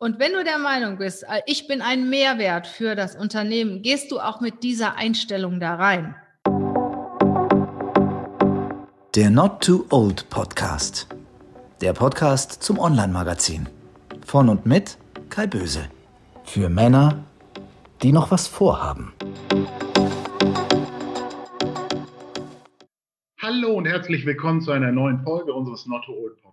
Und wenn du der Meinung bist, äh, ich bin ein Mehrwert für das Unternehmen, gehst du auch mit dieser Einstellung da rein. Der Not Too Old Podcast. Der Podcast zum Online-Magazin. Von und mit Kai Böse. Für Männer, die noch was vorhaben. Hallo und herzlich willkommen zu einer neuen Folge unseres Not Too Old Podcasts.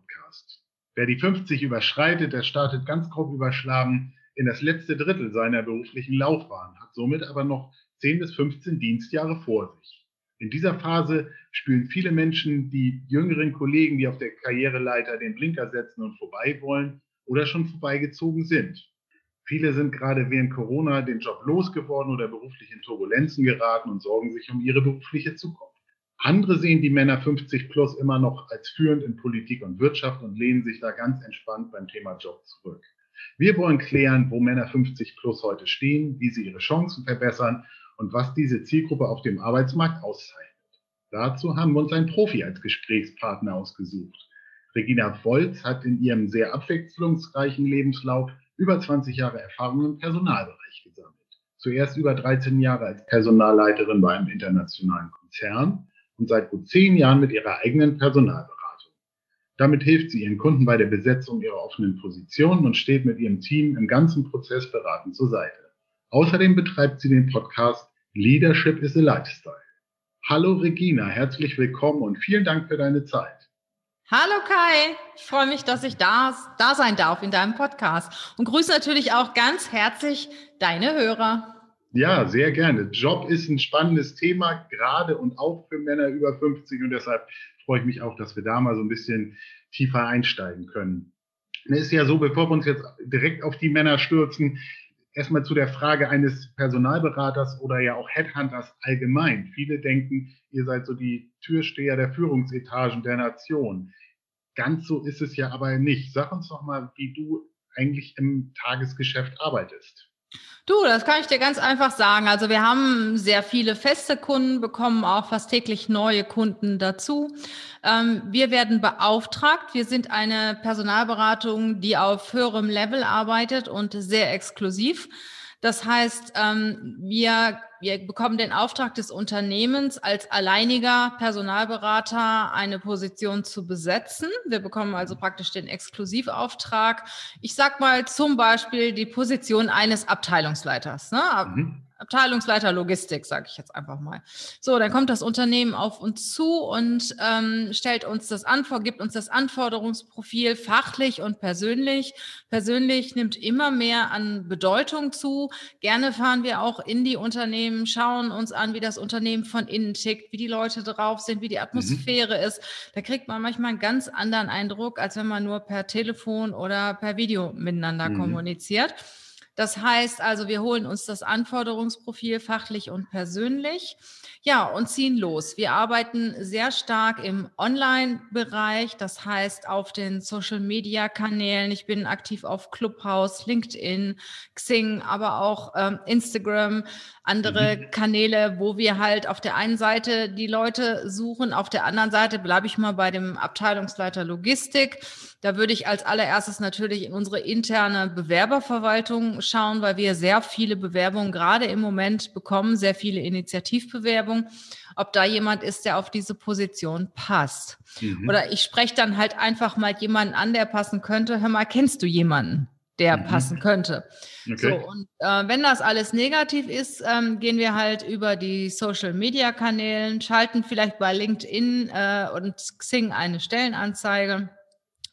Wer die 50 überschreitet, der startet ganz grob überschlagen in das letzte Drittel seiner beruflichen Laufbahn, hat somit aber noch 10 bis 15 Dienstjahre vor sich. In dieser Phase spüren viele Menschen die jüngeren Kollegen, die auf der Karriereleiter den Blinker setzen und vorbei wollen oder schon vorbeigezogen sind. Viele sind gerade während Corona den Job losgeworden oder beruflich in Turbulenzen geraten und sorgen sich um ihre berufliche Zukunft. Andere sehen die Männer 50 plus immer noch als führend in Politik und Wirtschaft und lehnen sich da ganz entspannt beim Thema Job zurück. Wir wollen klären, wo Männer 50 plus heute stehen, wie sie ihre Chancen verbessern und was diese Zielgruppe auf dem Arbeitsmarkt auszeichnet. Dazu haben wir uns einen Profi als Gesprächspartner ausgesucht. Regina Volz hat in ihrem sehr abwechslungsreichen Lebenslauf über 20 Jahre Erfahrung im Personalbereich gesammelt. Zuerst über 13 Jahre als Personalleiterin bei einem internationalen Konzern und seit gut zehn Jahren mit ihrer eigenen Personalberatung. Damit hilft sie ihren Kunden bei der Besetzung ihrer offenen Positionen und steht mit ihrem Team im ganzen Prozess beratend zur Seite. Außerdem betreibt sie den Podcast Leadership is a Lifestyle. Hallo Regina, herzlich willkommen und vielen Dank für deine Zeit. Hallo Kai, ich freue mich, dass ich da, da sein darf in deinem Podcast und grüße natürlich auch ganz herzlich deine Hörer. Ja, sehr gerne. Job ist ein spannendes Thema, gerade und auch für Männer über 50 und deshalb freue ich mich auch, dass wir da mal so ein bisschen tiefer einsteigen können. Es ist ja so, bevor wir uns jetzt direkt auf die Männer stürzen, erstmal zu der Frage eines Personalberaters oder ja auch Headhunters allgemein. Viele denken, ihr seid so die Türsteher der Führungsetagen der Nation. Ganz so ist es ja aber nicht. Sag uns doch mal, wie du eigentlich im Tagesgeschäft arbeitest. Du, das kann ich dir ganz einfach sagen. Also wir haben sehr viele feste Kunden, bekommen auch fast täglich neue Kunden dazu. Ähm, wir werden beauftragt. Wir sind eine Personalberatung, die auf höherem Level arbeitet und sehr exklusiv. Das heißt, ähm, wir wir bekommen den Auftrag des Unternehmens, als alleiniger Personalberater eine Position zu besetzen. Wir bekommen also praktisch den Exklusivauftrag. Ich sag mal zum Beispiel die Position eines Abteilungsleiters. Ne? Mhm. Abteilungsleiter Logistik, sage ich jetzt einfach mal. So, dann kommt das Unternehmen auf uns zu und ähm, stellt uns das an, gibt uns das Anforderungsprofil fachlich und persönlich. Persönlich nimmt immer mehr an Bedeutung zu. Gerne fahren wir auch in die Unternehmen, schauen uns an, wie das Unternehmen von innen tickt, wie die Leute drauf sind, wie die Atmosphäre mhm. ist. Da kriegt man manchmal einen ganz anderen Eindruck, als wenn man nur per Telefon oder per Video miteinander mhm. kommuniziert. Das heißt also, wir holen uns das Anforderungsprofil fachlich und persönlich. Ja, und ziehen los. Wir arbeiten sehr stark im Online-Bereich, das heißt auf den Social-Media-Kanälen. Ich bin aktiv auf Clubhouse, LinkedIn, Xing, aber auch ähm, Instagram, andere mhm. Kanäle, wo wir halt auf der einen Seite die Leute suchen, auf der anderen Seite bleibe ich mal bei dem Abteilungsleiter Logistik. Da würde ich als allererstes natürlich in unsere interne Bewerberverwaltung schauen, weil wir sehr viele Bewerbungen gerade im Moment bekommen, sehr viele Initiativbewerbungen, ob da jemand ist, der auf diese Position passt. Mhm. Oder ich spreche dann halt einfach mal jemanden an, der passen könnte. Hör mal, kennst du jemanden? Der mhm. passen könnte. Okay. So, und äh, wenn das alles negativ ist, ähm, gehen wir halt über die Social Media Kanälen, schalten vielleicht bei LinkedIn äh, und Xing eine Stellenanzeige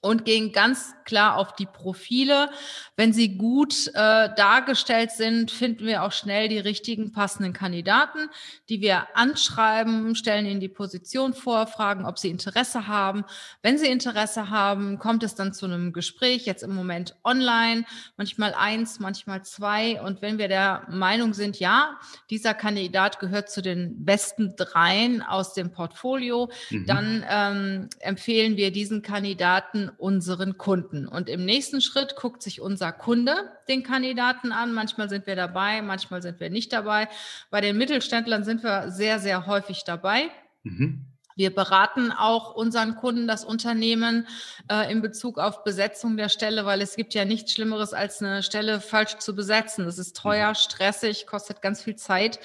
und gehen ganz klar auf die Profile. Wenn sie gut äh, dargestellt sind, finden wir auch schnell die richtigen passenden Kandidaten, die wir anschreiben, stellen ihnen die Position vor, fragen, ob sie Interesse haben. Wenn sie Interesse haben, kommt es dann zu einem Gespräch, jetzt im Moment online, manchmal eins, manchmal zwei. Und wenn wir der Meinung sind, ja, dieser Kandidat gehört zu den besten dreien aus dem Portfolio, mhm. dann ähm, empfehlen wir diesen Kandidaten unseren Kunden. Und im nächsten Schritt guckt sich unser Kunde den Kandidaten an. Manchmal sind wir dabei, manchmal sind wir nicht dabei. Bei den Mittelständlern sind wir sehr, sehr häufig dabei. Mhm. Wir beraten auch unseren Kunden, das Unternehmen äh, in Bezug auf Besetzung der Stelle, weil es gibt ja nichts Schlimmeres, als eine Stelle falsch zu besetzen. Das ist teuer, mhm. stressig, kostet ganz viel Zeit.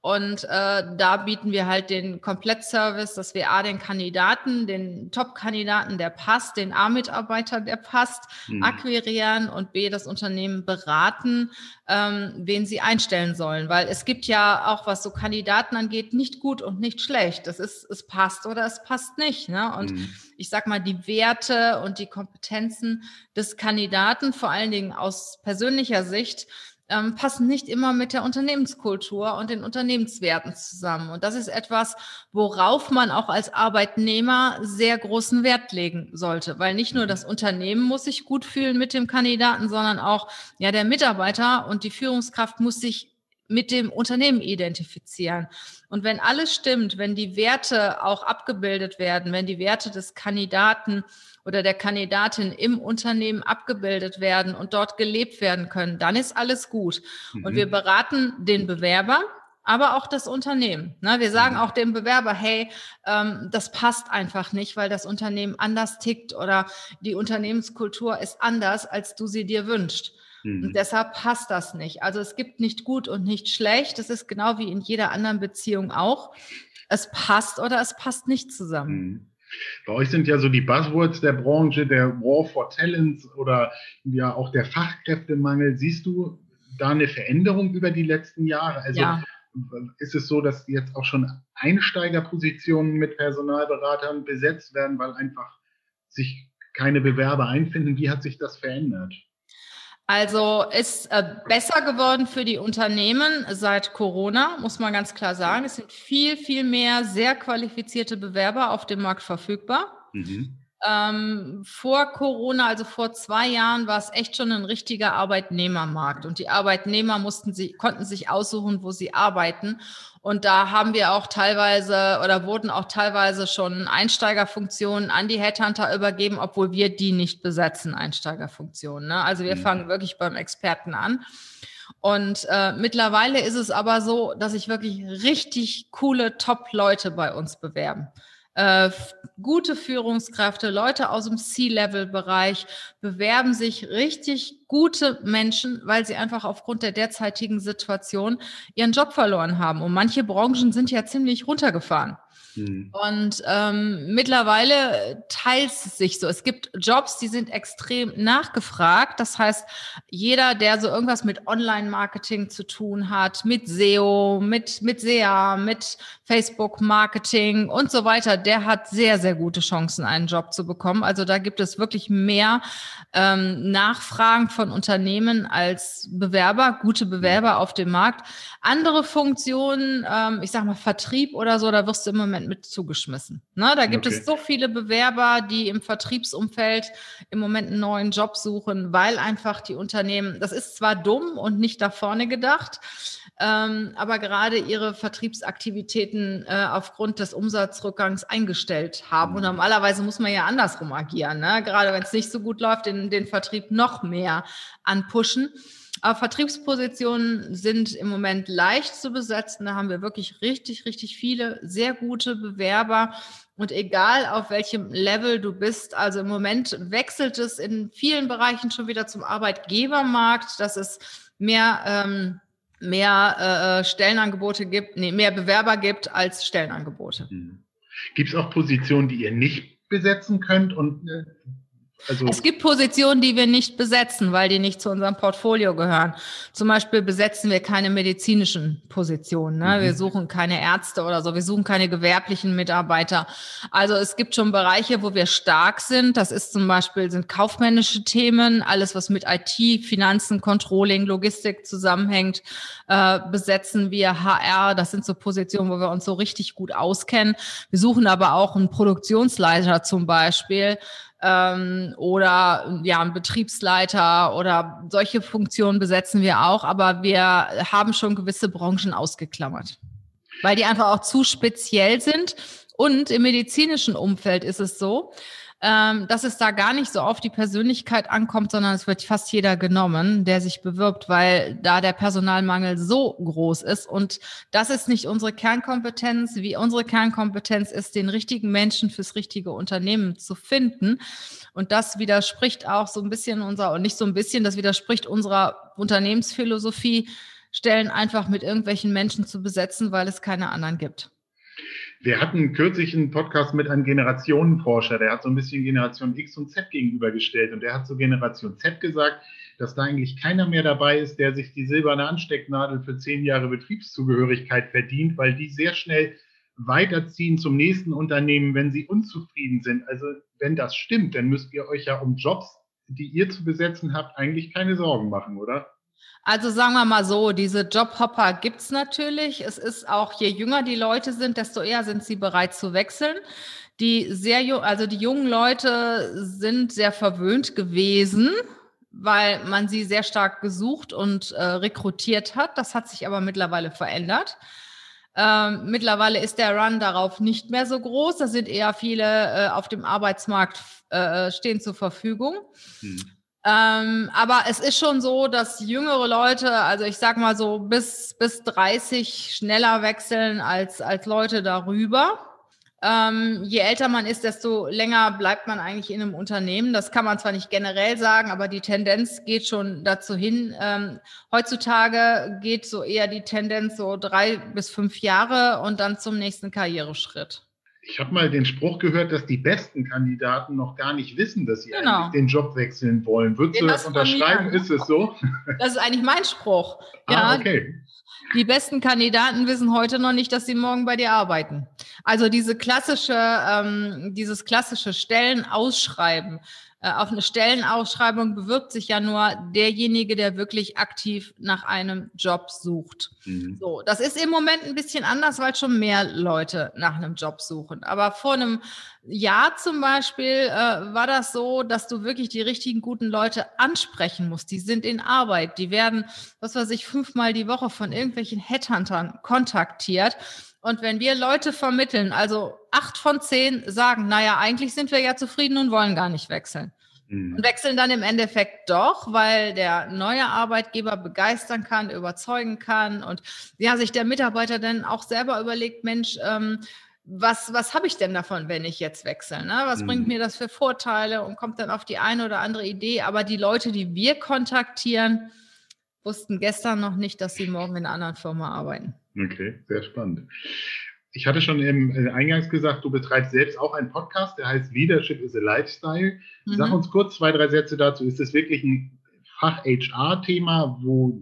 Und äh, da bieten wir halt den Komplettservice, dass wir A, den Kandidaten, den Top-Kandidaten, der passt, den A-Mitarbeiter, der passt, mhm. akquirieren und B, das Unternehmen beraten, ähm, wen sie einstellen sollen. Weil es gibt ja auch, was so Kandidaten angeht, nicht gut und nicht schlecht. Das ist, es passt oder es passt nicht. Ne? Und mhm. ich sag mal, die Werte und die Kompetenzen des Kandidaten, vor allen Dingen aus persönlicher Sicht, ähm, passen nicht immer mit der Unternehmenskultur und den Unternehmenswerten zusammen. Und das ist etwas, worauf man auch als Arbeitnehmer sehr großen Wert legen sollte, weil nicht nur das Unternehmen muss sich gut fühlen mit dem Kandidaten, sondern auch ja der Mitarbeiter und die Führungskraft muss sich mit dem Unternehmen identifizieren. Und wenn alles stimmt, wenn die Werte auch abgebildet werden, wenn die Werte des Kandidaten oder der Kandidatin im Unternehmen abgebildet werden und dort gelebt werden können, dann ist alles gut. Mhm. Und wir beraten den Bewerber, aber auch das Unternehmen. Ne? Wir sagen mhm. auch dem Bewerber, hey, ähm, das passt einfach nicht, weil das Unternehmen anders tickt oder die Unternehmenskultur ist anders, als du sie dir wünschst. Mhm. Und deshalb passt das nicht. Also es gibt nicht gut und nicht schlecht. Es ist genau wie in jeder anderen Beziehung auch. Es passt oder es passt nicht zusammen. Mhm. Bei euch sind ja so die Buzzwords der Branche, der War for Talents oder ja auch der Fachkräftemangel. Siehst du da eine Veränderung über die letzten Jahre? Also ja. ist es so, dass jetzt auch schon Einsteigerpositionen mit Personalberatern besetzt werden, weil einfach sich keine Bewerber einfinden? Wie hat sich das verändert? Also ist äh, besser geworden für die Unternehmen seit Corona, muss man ganz klar sagen. Es sind viel, viel mehr sehr qualifizierte Bewerber auf dem Markt verfügbar. Mhm. Ähm, vor Corona, also vor zwei Jahren, war es echt schon ein richtiger Arbeitnehmermarkt. Und die Arbeitnehmer mussten sie, konnten sich aussuchen, wo sie arbeiten. Und da haben wir auch teilweise oder wurden auch teilweise schon Einsteigerfunktionen an die Headhunter übergeben, obwohl wir die nicht besetzen, Einsteigerfunktionen. Ne? Also wir mhm. fangen wirklich beim Experten an. Und äh, mittlerweile ist es aber so, dass sich wirklich richtig coole Top-Leute bei uns bewerben äh, gute Führungskräfte, Leute aus dem C-Level-Bereich bewerben sich richtig gute Menschen, weil sie einfach aufgrund der derzeitigen Situation ihren Job verloren haben. Und manche Branchen sind ja ziemlich runtergefahren. Mhm. Und ähm, mittlerweile teilt es sich so. Es gibt Jobs, die sind extrem nachgefragt. Das heißt, jeder, der so irgendwas mit Online-Marketing zu tun hat, mit SEO, mit, mit SEA, mit Facebook-Marketing und so weiter, der hat sehr, sehr gute Chancen, einen Job zu bekommen. Also da gibt es wirklich mehr ähm, Nachfragen von Unternehmen als Bewerber, gute Bewerber auf dem Markt. Andere Funktionen, ähm, ich sag mal Vertrieb oder so, da wirst du im Moment mit zugeschmissen. Ne? Da gibt okay. es so viele Bewerber, die im Vertriebsumfeld im Moment einen neuen Job suchen, weil einfach die Unternehmen, das ist zwar dumm und nicht da vorne gedacht, ähm, aber gerade ihre Vertriebsaktivitäten äh, aufgrund des Umsatzrückgangs eingestellt haben. Und mhm. normalerweise muss man ja andersrum agieren. Ne? Gerade wenn es nicht so gut läuft, den, den Vertrieb noch mehr anpushen. Aber Vertriebspositionen sind im Moment leicht zu besetzen. Da haben wir wirklich richtig, richtig viele sehr gute Bewerber. Und egal auf welchem Level du bist, also im Moment wechselt es in vielen Bereichen schon wieder zum Arbeitgebermarkt, dass es mehr, ähm, mehr äh, Stellenangebote gibt, nee, mehr Bewerber gibt als Stellenangebote. Hm. Gibt es auch Positionen, die ihr nicht besetzen könnt und äh, also es gibt Positionen, die wir nicht besetzen, weil die nicht zu unserem Portfolio gehören. Zum Beispiel besetzen wir keine medizinischen Positionen. Ne? Mhm. Wir suchen keine Ärzte oder so. Wir suchen keine gewerblichen Mitarbeiter. Also es gibt schon Bereiche, wo wir stark sind. Das ist zum Beispiel sind kaufmännische Themen, alles was mit IT, Finanzen, Controlling, Logistik zusammenhängt. Äh, besetzen wir HR. Das sind so Positionen, wo wir uns so richtig gut auskennen. Wir suchen aber auch einen Produktionsleiter zum Beispiel ähm, oder ja, ein Betriebsleiter oder solche Funktionen besetzen wir auch, aber wir haben schon gewisse Branchen ausgeklammert, weil die einfach auch zu speziell sind. Und im medizinischen Umfeld ist es so, ähm, dass es da gar nicht so auf die Persönlichkeit ankommt, sondern es wird fast jeder genommen, der sich bewirbt, weil da der Personalmangel so groß ist. Und das ist nicht unsere Kernkompetenz. Wie unsere Kernkompetenz ist, den richtigen Menschen fürs richtige Unternehmen zu finden. Und das widerspricht auch so ein bisschen unserer, und nicht so ein bisschen, das widerspricht unserer Unternehmensphilosophie, Stellen einfach mit irgendwelchen Menschen zu besetzen, weil es keine anderen gibt. Wir hatten kürzlich einen Podcast mit einem Generationenforscher, der hat so ein bisschen Generation X und Z gegenübergestellt und der hat zu Generation Z gesagt, dass da eigentlich keiner mehr dabei ist, der sich die silberne Anstecknadel für zehn Jahre Betriebszugehörigkeit verdient, weil die sehr schnell weiterziehen zum nächsten Unternehmen, wenn sie unzufrieden sind. Also wenn das stimmt, dann müsst ihr euch ja um Jobs, die ihr zu besetzen habt, eigentlich keine Sorgen machen, oder? Also sagen wir mal so, diese Jobhopper gibt es natürlich. Es ist auch, je jünger die Leute sind, desto eher sind sie bereit zu wechseln. Die sehr, also die jungen Leute sind sehr verwöhnt gewesen, weil man sie sehr stark gesucht und äh, rekrutiert hat. Das hat sich aber mittlerweile verändert. Ähm, mittlerweile ist der Run darauf nicht mehr so groß. Da sind eher viele äh, auf dem Arbeitsmarkt äh, stehen zur Verfügung. Hm. Ähm, aber es ist schon so, dass jüngere Leute, also ich sag mal so bis, bis 30 schneller wechseln als, als Leute darüber. Ähm, je älter man ist, desto länger bleibt man eigentlich in einem Unternehmen. Das kann man zwar nicht generell sagen, aber die Tendenz geht schon dazu hin. Ähm, heutzutage geht so eher die Tendenz so drei bis fünf Jahre und dann zum nächsten Karriereschritt. Ich habe mal den Spruch gehört, dass die besten Kandidaten noch gar nicht wissen, dass sie genau. eigentlich den Job wechseln wollen. Würdest du das unterschreiben? Ist es so? Das ist eigentlich mein Spruch. Ah, ja, okay. Die besten Kandidaten wissen heute noch nicht, dass sie morgen bei dir arbeiten. Also diese klassische, ähm, dieses klassische Stellenausschreiben äh, auf eine Stellenausschreibung bewirbt sich ja nur derjenige, der wirklich aktiv nach einem Job sucht. Mhm. So, das ist im Moment ein bisschen anders, weil schon mehr Leute nach einem Job suchen. Aber vor einem Jahr zum Beispiel äh, war das so, dass du wirklich die richtigen guten Leute ansprechen musst. Die sind in Arbeit, die werden, was weiß ich, fünfmal die Woche von irgendwelchen Headhuntern kontaktiert. Und wenn wir Leute vermitteln, also acht von zehn sagen, naja, eigentlich sind wir ja zufrieden und wollen gar nicht wechseln. Mhm. Und wechseln dann im Endeffekt doch, weil der neue Arbeitgeber begeistern kann, überzeugen kann und ja, sich der Mitarbeiter dann auch selber überlegt, Mensch, ähm, was, was habe ich denn davon, wenn ich jetzt wechsle? Ne? Was mhm. bringt mir das für Vorteile und kommt dann auf die eine oder andere Idee? Aber die Leute, die wir kontaktieren, wussten gestern noch nicht, dass sie morgen in einer anderen Firma arbeiten. Okay, sehr spannend. Ich hatte schon im äh, Eingangs gesagt, du betreibst selbst auch einen Podcast, der heißt Leadership is a Lifestyle. Mhm. Sag uns kurz zwei, drei Sätze dazu. Ist das wirklich ein Fach-HR-Thema, wo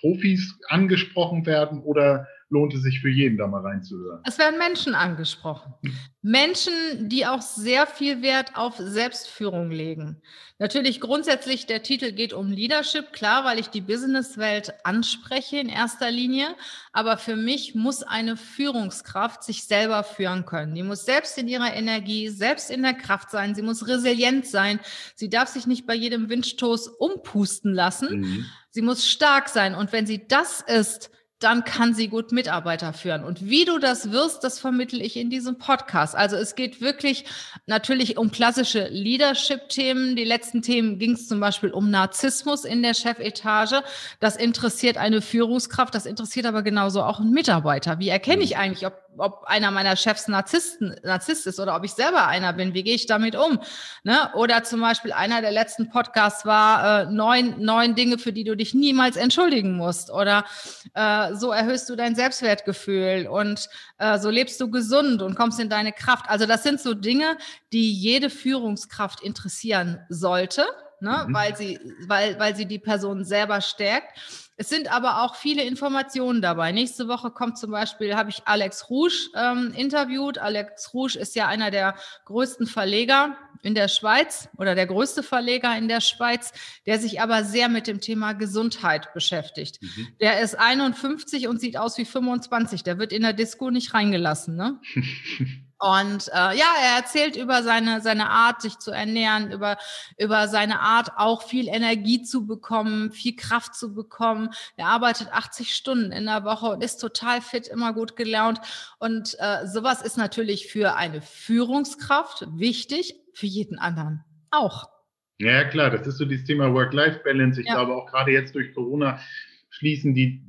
Profis angesprochen werden oder lohnt es sich für jeden, da mal reinzuhören. Es werden Menschen angesprochen. Menschen, die auch sehr viel Wert auf Selbstführung legen. Natürlich grundsätzlich, der Titel geht um Leadership, klar, weil ich die Businesswelt anspreche in erster Linie. Aber für mich muss eine Führungskraft sich selber führen können. Die muss selbst in ihrer Energie, selbst in der Kraft sein. Sie muss resilient sein. Sie darf sich nicht bei jedem Windstoß umpusten lassen. Mhm. Sie muss stark sein. Und wenn sie das ist, dann kann sie gut Mitarbeiter führen. Und wie du das wirst, das vermittel ich in diesem Podcast. Also es geht wirklich natürlich um klassische Leadership-Themen. Die letzten Themen ging es zum Beispiel um Narzissmus in der Chefetage. Das interessiert eine Führungskraft, das interessiert aber genauso auch einen Mitarbeiter. Wie erkenne ich mhm. eigentlich, ob ob einer meiner Chefs Narzissten, Narzisst ist oder ob ich selber einer bin. Wie gehe ich damit um? Ne? Oder zum Beispiel einer der letzten Podcasts war äh, neun, neun Dinge, für die du dich niemals entschuldigen musst. Oder äh, so erhöhst du dein Selbstwertgefühl und äh, so lebst du gesund und kommst in deine Kraft. Also das sind so Dinge, die jede Führungskraft interessieren sollte, ne? Mhm. weil, sie, weil, weil sie die Person selber stärkt. Es sind aber auch viele Informationen dabei. Nächste Woche kommt zum Beispiel, habe ich Alex Rouge ähm, interviewt. Alex Rouge ist ja einer der größten Verleger in der Schweiz oder der größte Verleger in der Schweiz, der sich aber sehr mit dem Thema Gesundheit beschäftigt. Mhm. Der ist 51 und sieht aus wie 25. Der wird in der Disco nicht reingelassen. Ne? Und äh, ja, er erzählt über seine, seine Art, sich zu ernähren, über, über seine Art, auch viel Energie zu bekommen, viel Kraft zu bekommen. Er arbeitet 80 Stunden in der Woche und ist total fit, immer gut gelaunt. Und äh, sowas ist natürlich für eine Führungskraft wichtig, für jeden anderen auch. Ja, klar, das ist so dieses Thema Work-Life-Balance. Ich ja. glaube auch gerade jetzt durch Corona schließen die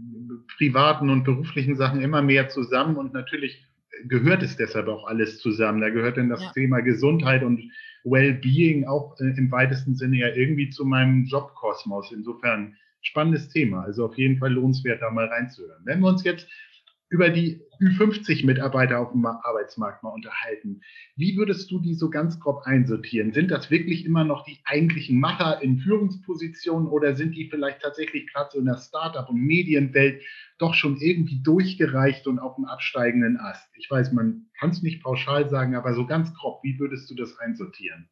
privaten und beruflichen Sachen immer mehr zusammen und natürlich gehört es deshalb auch alles zusammen. Da gehört dann das ja. Thema Gesundheit und Wellbeing auch äh, im weitesten Sinne ja irgendwie zu meinem Jobkosmos. Insofern spannendes Thema. Also auf jeden Fall lohnenswert, da mal reinzuhören. Wenn wir uns jetzt über die Ü50-Mitarbeiter auf dem Arbeitsmarkt mal unterhalten. Wie würdest du die so ganz grob einsortieren? Sind das wirklich immer noch die eigentlichen Macher in Führungspositionen oder sind die vielleicht tatsächlich gerade so in der Startup- und Medienwelt doch schon irgendwie durchgereicht und auf dem absteigenden Ast? Ich weiß, man kann es nicht pauschal sagen, aber so ganz grob, wie würdest du das einsortieren?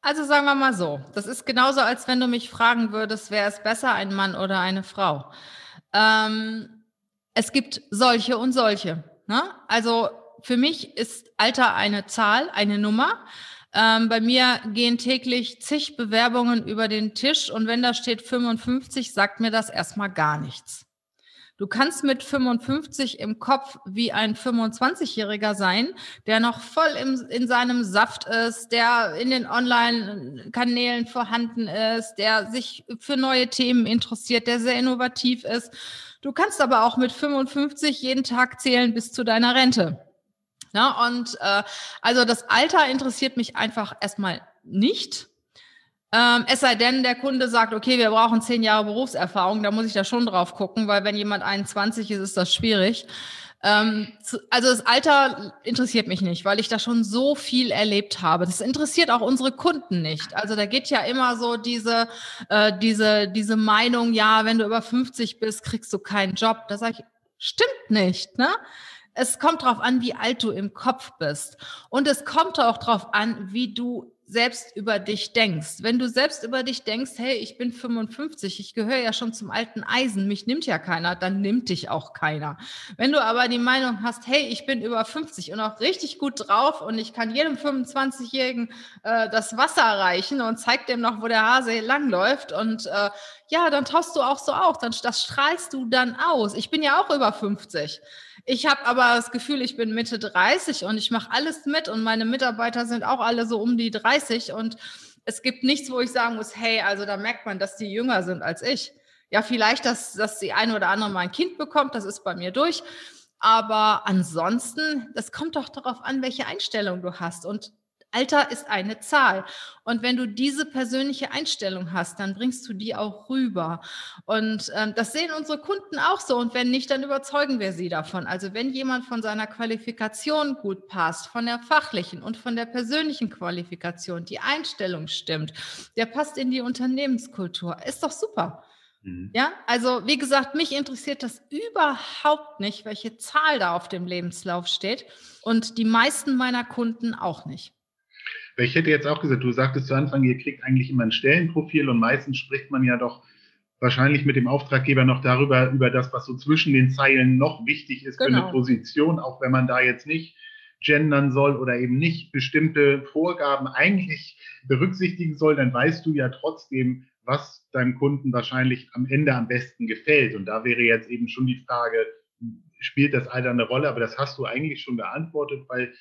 Also sagen wir mal so, das ist genauso, als wenn du mich fragen würdest, wer ist besser, ein Mann oder eine Frau? Ähm, es gibt solche und solche. Ne? Also für mich ist Alter eine Zahl, eine Nummer. Ähm, bei mir gehen täglich zig Bewerbungen über den Tisch und wenn da steht 55, sagt mir das erstmal gar nichts. Du kannst mit 55 im Kopf wie ein 25-Jähriger sein, der noch voll im, in seinem Saft ist, der in den Online-Kanälen vorhanden ist, der sich für neue Themen interessiert, der sehr innovativ ist. Du kannst aber auch mit 55 jeden Tag zählen bis zu deiner Rente. Ja, und äh, also das Alter interessiert mich einfach erstmal nicht. Ähm, es sei denn, der Kunde sagt, okay, wir brauchen zehn Jahre Berufserfahrung, da muss ich da schon drauf gucken, weil wenn jemand 21 ist, ist das schwierig. Ähm, also das Alter interessiert mich nicht, weil ich da schon so viel erlebt habe. Das interessiert auch unsere Kunden nicht. Also da geht ja immer so diese, äh, diese, diese Meinung, ja, wenn du über 50 bist, kriegst du keinen Job. Da sage ich, stimmt nicht, ne? Es kommt darauf an, wie alt du im Kopf bist. Und es kommt auch darauf an, wie du selbst über dich denkst. Wenn du selbst über dich denkst, hey, ich bin 55, ich gehöre ja schon zum alten Eisen, mich nimmt ja keiner, dann nimmt dich auch keiner. Wenn du aber die Meinung hast, hey, ich bin über 50 und auch richtig gut drauf und ich kann jedem 25-Jährigen äh, das Wasser reichen und zeig dem noch, wo der Hase langläuft und äh, ja, dann tauchst du auch so auf, dann das strahlst du dann aus. Ich bin ja auch über 50. Ich habe aber das Gefühl, ich bin Mitte 30 und ich mache alles mit und meine Mitarbeiter sind auch alle so um die 30 und es gibt nichts, wo ich sagen muss, hey, also da merkt man, dass die jünger sind als ich. Ja, vielleicht, dass, dass die eine oder andere mal ein Kind bekommt, das ist bei mir durch. Aber ansonsten, das kommt doch darauf an, welche Einstellung du hast. Und Alter ist eine Zahl. Und wenn du diese persönliche Einstellung hast, dann bringst du die auch rüber. Und ähm, das sehen unsere Kunden auch so. Und wenn nicht, dann überzeugen wir sie davon. Also wenn jemand von seiner Qualifikation gut passt, von der fachlichen und von der persönlichen Qualifikation, die Einstellung stimmt, der passt in die Unternehmenskultur, ist doch super. Mhm. Ja, also wie gesagt, mich interessiert das überhaupt nicht, welche Zahl da auf dem Lebenslauf steht und die meisten meiner Kunden auch nicht. Ich hätte jetzt auch gesagt, du sagtest zu Anfang, ihr kriegt eigentlich immer ein Stellenprofil und meistens spricht man ja doch wahrscheinlich mit dem Auftraggeber noch darüber, über das, was so zwischen den Zeilen noch wichtig ist genau. für eine genau. Position, auch wenn man da jetzt nicht gendern soll oder eben nicht bestimmte Vorgaben eigentlich berücksichtigen soll, dann weißt du ja trotzdem, was deinem Kunden wahrscheinlich am Ende am besten gefällt. Und da wäre jetzt eben schon die Frage, spielt das Alter eine Rolle? Aber das hast du eigentlich schon beantwortet, weil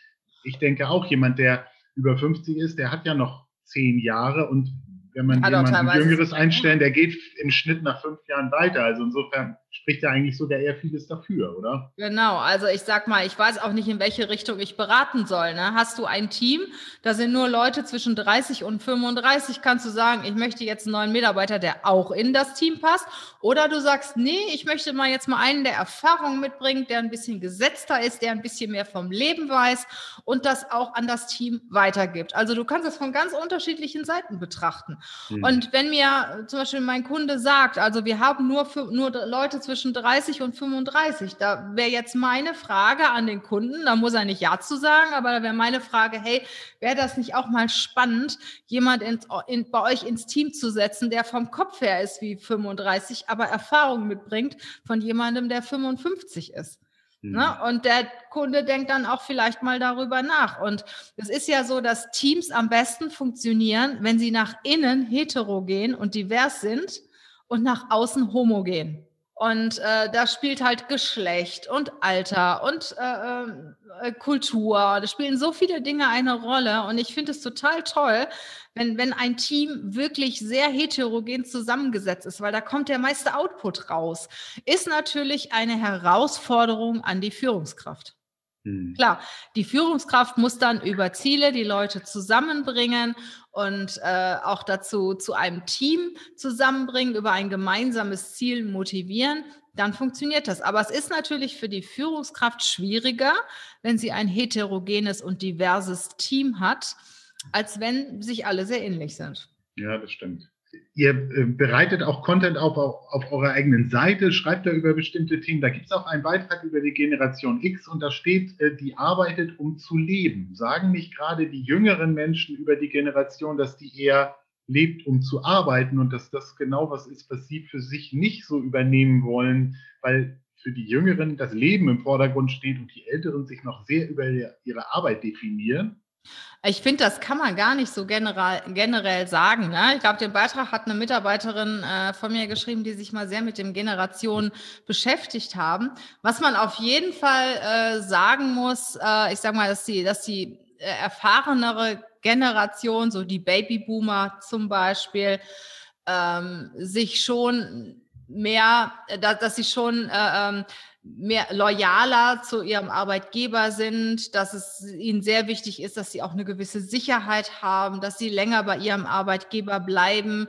ich denke auch jemand, der über 50 ist, der hat ja noch zehn Jahre und wenn man jemanden Jüngeres einstellen, der geht im Schnitt nach fünf Jahren weiter. Also insofern spricht ja eigentlich sogar eher vieles dafür, oder? Genau, also ich sag mal, ich weiß auch nicht, in welche Richtung ich beraten soll. Ne? Hast du ein Team, da sind nur Leute zwischen 30 und 35, kannst du sagen, ich möchte jetzt einen neuen Mitarbeiter, der auch in das Team passt. Oder du sagst, nee, ich möchte mal jetzt mal einen, der Erfahrung mitbringt, der ein bisschen gesetzter ist, der ein bisschen mehr vom Leben weiß und das auch an das Team weitergibt. Also du kannst das von ganz unterschiedlichen Seiten betrachten. Mhm. Und wenn mir zum Beispiel mein Kunde sagt, also wir haben nur, für, nur Leute zwischen zwischen 30 und 35. Da wäre jetzt meine Frage an den Kunden, da muss er nicht Ja zu sagen, aber da wäre meine Frage, hey, wäre das nicht auch mal spannend, jemand in, in, bei euch ins Team zu setzen, der vom Kopf her ist wie 35, aber Erfahrung mitbringt von jemandem, der 55 ist? Ne? Mhm. Und der Kunde denkt dann auch vielleicht mal darüber nach. Und es ist ja so, dass Teams am besten funktionieren, wenn sie nach innen heterogen und divers sind und nach außen homogen. Und äh, da spielt halt Geschlecht und Alter und äh, äh, Kultur. Da spielen so viele Dinge eine Rolle. Und ich finde es total toll, wenn, wenn ein Team wirklich sehr heterogen zusammengesetzt ist, weil da kommt der meiste Output raus. Ist natürlich eine Herausforderung an die Führungskraft. Hm. Klar, die Führungskraft muss dann über Ziele die Leute zusammenbringen und äh, auch dazu zu einem Team zusammenbringen, über ein gemeinsames Ziel motivieren, dann funktioniert das. Aber es ist natürlich für die Führungskraft schwieriger, wenn sie ein heterogenes und diverses Team hat, als wenn sich alle sehr ähnlich sind. Ja, das stimmt. Ihr äh, bereitet auch Content auf, auf, auf, eurer eigenen Seite, schreibt da über bestimmte Themen. Da gibt es auch einen Beitrag über die Generation X und da steht, äh, die arbeitet, um zu leben. Sagen nicht gerade die jüngeren Menschen über die Generation, dass die eher lebt, um zu arbeiten und dass das genau was ist, was sie für sich nicht so übernehmen wollen, weil für die Jüngeren das Leben im Vordergrund steht und die Älteren sich noch sehr über ihre Arbeit definieren? Ich finde, das kann man gar nicht so generell, generell sagen. Ne? Ich glaube, den Beitrag hat eine Mitarbeiterin äh, von mir geschrieben, die sich mal sehr mit dem Generation beschäftigt haben. Was man auf jeden Fall äh, sagen muss, äh, ich sage mal, dass die, dass die äh, erfahrenere Generation, so die Babyboomer zum Beispiel, ähm, sich schon mehr, äh, dass, dass sie schon äh, ähm, mehr loyaler zu ihrem Arbeitgeber sind, dass es ihnen sehr wichtig ist, dass sie auch eine gewisse Sicherheit haben, dass sie länger bei ihrem Arbeitgeber bleiben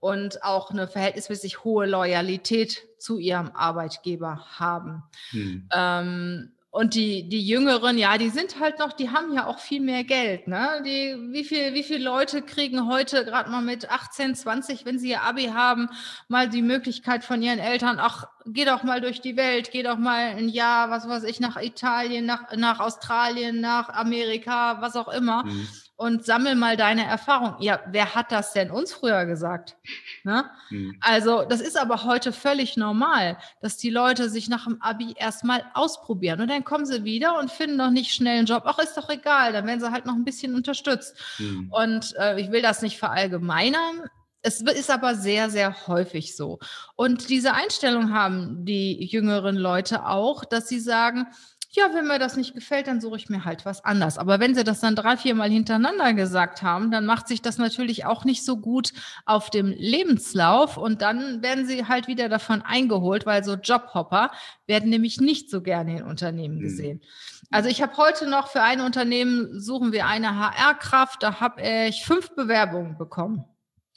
und auch eine verhältnismäßig hohe Loyalität zu ihrem Arbeitgeber haben. Hm. Ähm, und die, die Jüngeren, ja, die sind halt noch, die haben ja auch viel mehr Geld. Ne? Die, wie, viel, wie viele Leute kriegen heute gerade mal mit 18, 20, wenn sie ihr Abi haben, mal die Möglichkeit von ihren Eltern, ach, geh doch mal durch die Welt, geh doch mal ein Jahr, was weiß ich, nach Italien, nach, nach Australien, nach Amerika, was auch immer. Mhm und sammel mal deine Erfahrung. Ja, wer hat das denn uns früher gesagt? Ne? Mhm. Also, das ist aber heute völlig normal, dass die Leute sich nach dem Abi erstmal ausprobieren und dann kommen sie wieder und finden noch nicht schnell einen Job. Ach, ist doch egal, dann werden sie halt noch ein bisschen unterstützt. Mhm. Und äh, ich will das nicht verallgemeinern. Es ist aber sehr, sehr häufig so. Und diese Einstellung haben die jüngeren Leute auch, dass sie sagen, ja, wenn mir das nicht gefällt, dann suche ich mir halt was anders. Aber wenn sie das dann drei, vier Mal hintereinander gesagt haben, dann macht sich das natürlich auch nicht so gut auf dem Lebenslauf und dann werden sie halt wieder davon eingeholt, weil so Jobhopper werden nämlich nicht so gerne in Unternehmen mhm. gesehen. Also ich habe heute noch für ein Unternehmen suchen wir eine HR-Kraft, da habe ich fünf Bewerbungen bekommen.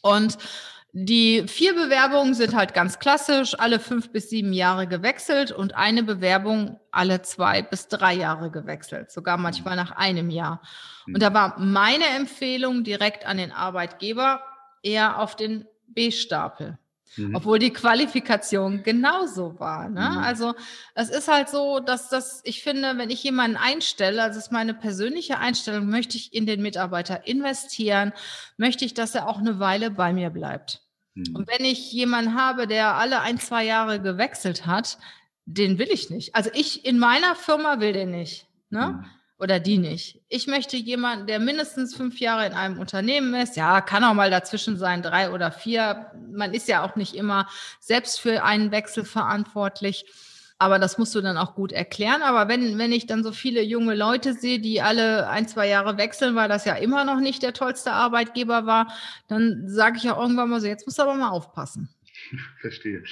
Und die vier Bewerbungen sind halt ganz klassisch, alle fünf bis sieben Jahre gewechselt und eine Bewerbung alle zwei bis drei Jahre gewechselt, sogar manchmal nach einem Jahr. Und da war meine Empfehlung direkt an den Arbeitgeber eher auf den B-Stapel. Mhm. Obwohl die Qualifikation genauso war. Ne? Mhm. Also es ist halt so, dass das, ich finde, wenn ich jemanden einstelle, also ist meine persönliche Einstellung, möchte ich in den Mitarbeiter investieren, möchte ich, dass er auch eine Weile bei mir bleibt. Mhm. Und wenn ich jemanden habe, der alle ein, zwei Jahre gewechselt hat, den will ich nicht. Also ich in meiner Firma will den nicht. Ne? Oder die nicht. Ich möchte jemanden, der mindestens fünf Jahre in einem Unternehmen ist. Ja, kann auch mal dazwischen sein, drei oder vier. Man ist ja auch nicht immer selbst für einen Wechsel verantwortlich. Aber das musst du dann auch gut erklären. Aber wenn, wenn ich dann so viele junge Leute sehe, die alle ein, zwei Jahre wechseln, weil das ja immer noch nicht der tollste Arbeitgeber war, dann sage ich ja irgendwann mal so, jetzt musst du aber mal aufpassen. Verstehe.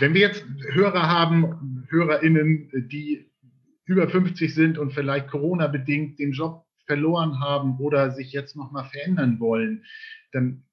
Wenn wir jetzt Hörer haben, HörerInnen, die über 50 sind und vielleicht Corona-bedingt den Job verloren haben oder sich jetzt nochmal verändern wollen, dann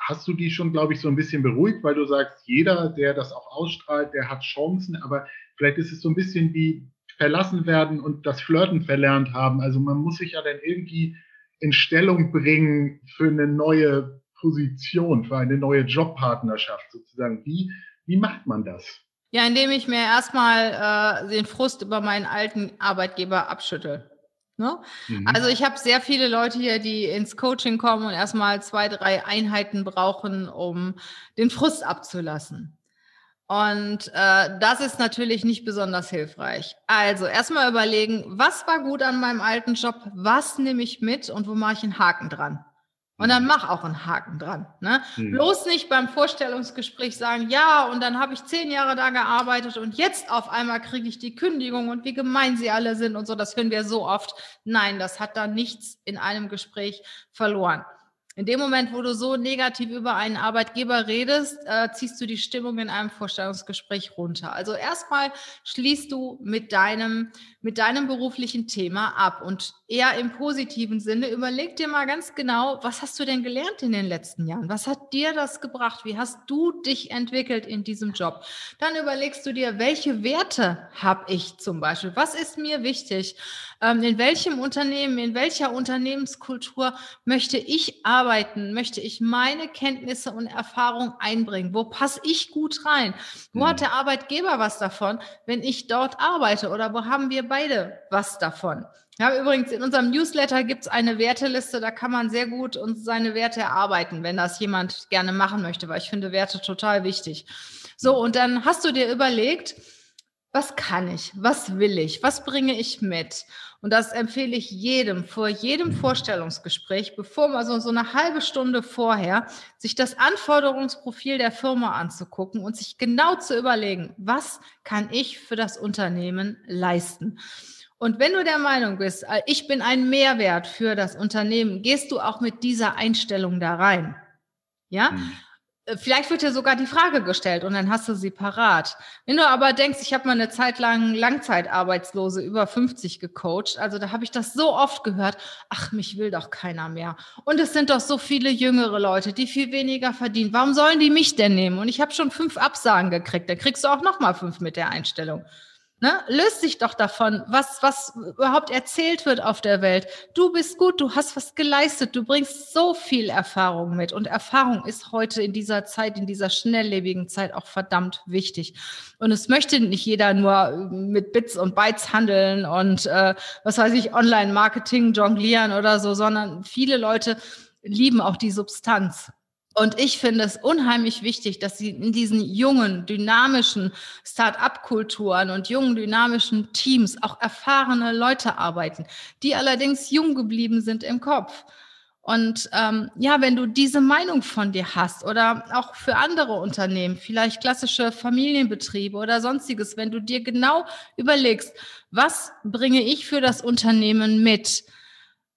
hast du die schon, glaube ich, so ein bisschen beruhigt, weil du sagst, jeder, der das auch ausstrahlt, der hat Chancen, aber vielleicht ist es so ein bisschen wie verlassen werden und das Flirten verlernt haben. Also man muss sich ja dann irgendwie in Stellung bringen für eine neue Position, für eine neue Jobpartnerschaft sozusagen. Wie, wie macht man das? Ja, indem ich mir erstmal äh, den Frust über meinen alten Arbeitgeber abschüttel. Ne? Mhm. Also ich habe sehr viele Leute hier, die ins Coaching kommen und erstmal zwei, drei Einheiten brauchen, um den Frust abzulassen. Und äh, das ist natürlich nicht besonders hilfreich. Also erstmal überlegen, was war gut an meinem alten Job, was nehme ich mit und wo mache ich einen Haken dran. Und dann mach auch einen Haken dran. Ne? Hm. Bloß nicht beim Vorstellungsgespräch sagen, ja, und dann habe ich zehn Jahre da gearbeitet und jetzt auf einmal kriege ich die Kündigung und wie gemein sie alle sind und so. Das hören wir so oft. Nein, das hat da nichts in einem Gespräch verloren. In dem Moment, wo du so negativ über einen Arbeitgeber redest, äh, ziehst du die Stimmung in einem Vorstellungsgespräch runter. Also erstmal schließt du mit deinem, mit deinem beruflichen Thema ab und eher im positiven Sinne. Überleg dir mal ganz genau, was hast du denn gelernt in den letzten Jahren? Was hat dir das gebracht? Wie hast du dich entwickelt in diesem Job? Dann überlegst du dir, welche Werte habe ich zum Beispiel? Was ist mir wichtig? Ähm, in welchem Unternehmen, in welcher Unternehmenskultur möchte ich arbeiten? Möchte ich meine Kenntnisse und Erfahrung einbringen? Wo passe ich gut rein? Wo mhm. hat der Arbeitgeber was davon, wenn ich dort arbeite? Oder wo haben wir beide was davon? Ja, übrigens, in unserem Newsletter gibt es eine Werteliste, da kann man sehr gut uns seine Werte erarbeiten, wenn das jemand gerne machen möchte, weil ich finde Werte total wichtig. So, und dann hast du dir überlegt, was kann ich, was will ich, was bringe ich mit? Und das empfehle ich jedem vor jedem Vorstellungsgespräch, bevor man so, so eine halbe Stunde vorher sich das Anforderungsprofil der Firma anzugucken und sich genau zu überlegen, was kann ich für das Unternehmen leisten? Und wenn du der Meinung bist, äh, ich bin ein Mehrwert für das Unternehmen, gehst du auch mit dieser Einstellung da rein. Ja? Mhm. Äh, vielleicht wird dir sogar die Frage gestellt und dann hast du sie parat. Wenn du aber denkst, ich habe mal eine Zeit lang Langzeitarbeitslose über 50 gecoacht, also da habe ich das so oft gehört, ach, mich will doch keiner mehr. Und es sind doch so viele jüngere Leute, die viel weniger verdienen. Warum sollen die mich denn nehmen? Und ich habe schon fünf Absagen gekriegt. Dann kriegst du auch noch mal fünf mit der Einstellung. Ne? Löst dich doch davon, was, was überhaupt erzählt wird auf der Welt. Du bist gut, du hast was geleistet, du bringst so viel Erfahrung mit. Und Erfahrung ist heute in dieser Zeit, in dieser schnelllebigen Zeit auch verdammt wichtig. Und es möchte nicht jeder nur mit Bits und Bytes handeln und äh, was weiß ich, Online-Marketing jonglieren oder so, sondern viele Leute lieben auch die Substanz. Und ich finde es unheimlich wichtig, dass sie in diesen jungen, dynamischen Start-up-Kulturen und jungen, dynamischen Teams auch erfahrene Leute arbeiten, die allerdings jung geblieben sind im Kopf. Und ähm, ja, wenn du diese Meinung von dir hast oder auch für andere Unternehmen, vielleicht klassische Familienbetriebe oder sonstiges, wenn du dir genau überlegst, was bringe ich für das Unternehmen mit?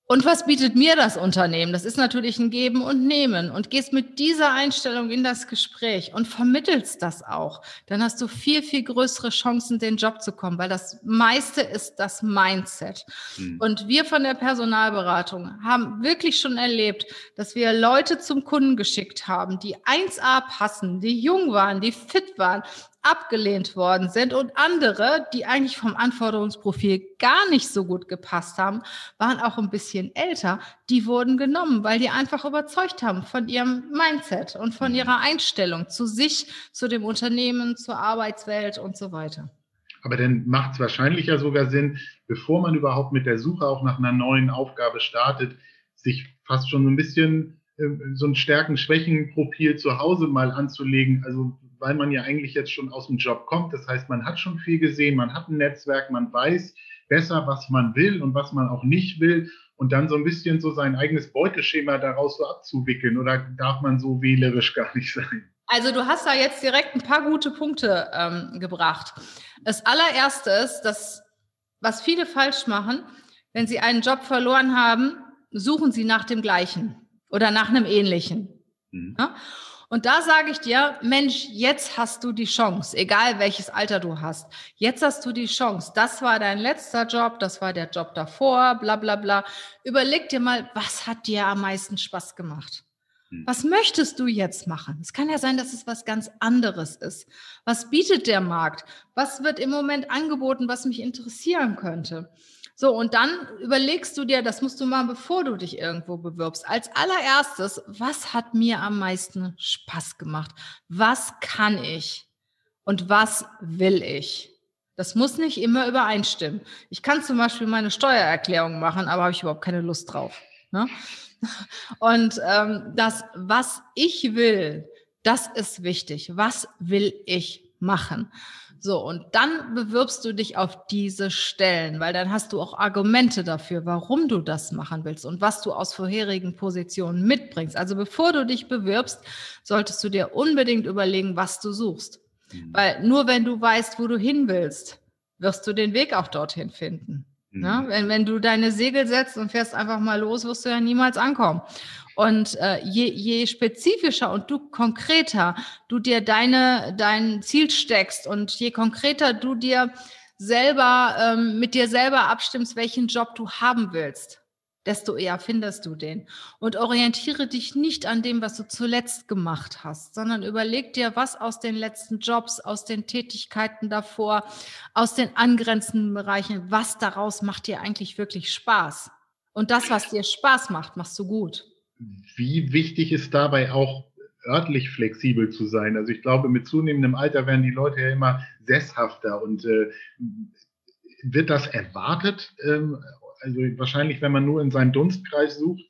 Und was bietet mir das Unternehmen? Das ist natürlich ein Geben und Nehmen. Und gehst mit dieser Einstellung in das Gespräch und vermittelst das auch. Dann hast du viel, viel größere Chancen, den Job zu kommen, weil das meiste ist das Mindset. Mhm. Und wir von der Personalberatung haben wirklich schon erlebt, dass wir Leute zum Kunden geschickt haben, die 1A passen, die jung waren, die fit waren, abgelehnt worden sind und andere, die eigentlich vom Anforderungsprofil gar nicht so gut gepasst haben, waren auch ein bisschen älter, die wurden genommen, weil die einfach überzeugt haben von ihrem Mindset und von mhm. ihrer Einstellung zu sich, zu dem Unternehmen, zur Arbeitswelt und so weiter. Aber dann macht es wahrscheinlich ja sogar Sinn, bevor man überhaupt mit der Suche auch nach einer neuen Aufgabe startet, sich fast schon so ein bisschen so ein Stärken-Schwächen-Profil zu Hause mal anzulegen. Also weil man ja eigentlich jetzt schon aus dem Job kommt. Das heißt, man hat schon viel gesehen, man hat ein Netzwerk, man weiß besser, was man will und was man auch nicht will und dann so ein bisschen so sein eigenes Beuteschema daraus so abzuwickeln. Oder darf man so wählerisch gar nicht sein? Also du hast da jetzt direkt ein paar gute Punkte ähm, gebracht. Das allererste ist, dass was viele falsch machen, wenn sie einen Job verloren haben, suchen sie nach dem gleichen oder nach einem ähnlichen. Mhm. Ja? Und da sage ich dir, Mensch, jetzt hast du die Chance, egal welches Alter du hast. Jetzt hast du die Chance. Das war dein letzter Job, das war der Job davor, bla bla bla. Überleg dir mal, was hat dir am meisten Spaß gemacht? Hm. Was möchtest du jetzt machen? Es kann ja sein, dass es was ganz anderes ist. Was bietet der Markt? Was wird im Moment angeboten, was mich interessieren könnte? So, und dann überlegst du dir, das musst du mal, bevor du dich irgendwo bewirbst, als allererstes, was hat mir am meisten Spaß gemacht? Was kann ich? Und was will ich? Das muss nicht immer übereinstimmen. Ich kann zum Beispiel meine Steuererklärung machen, aber habe ich überhaupt keine Lust drauf. Ne? Und ähm, das, was ich will, das ist wichtig. Was will ich? machen. So, und dann bewirbst du dich auf diese Stellen, weil dann hast du auch Argumente dafür, warum du das machen willst und was du aus vorherigen Positionen mitbringst. Also bevor du dich bewirbst, solltest du dir unbedingt überlegen, was du suchst. Mhm. Weil nur wenn du weißt, wo du hin willst, wirst du den Weg auch dorthin finden. Mhm. Ne? Wenn, wenn du deine Segel setzt und fährst einfach mal los, wirst du ja niemals ankommen. Und äh, je, je spezifischer und du konkreter du dir deine, dein Ziel steckst und je konkreter du dir selber ähm, mit dir selber abstimmst, welchen Job du haben willst, desto eher findest du den. Und orientiere dich nicht an dem, was du zuletzt gemacht hast, sondern überleg dir, was aus den letzten Jobs, aus den Tätigkeiten davor, aus den angrenzenden Bereichen, was daraus macht dir eigentlich wirklich Spaß. Und das, was dir Spaß macht, machst du gut wie wichtig ist dabei auch örtlich flexibel zu sein? Also ich glaube, mit zunehmendem Alter werden die Leute ja immer sesshafter und äh, wird das erwartet? Ähm, also wahrscheinlich, wenn man nur in seinem Dunstkreis sucht,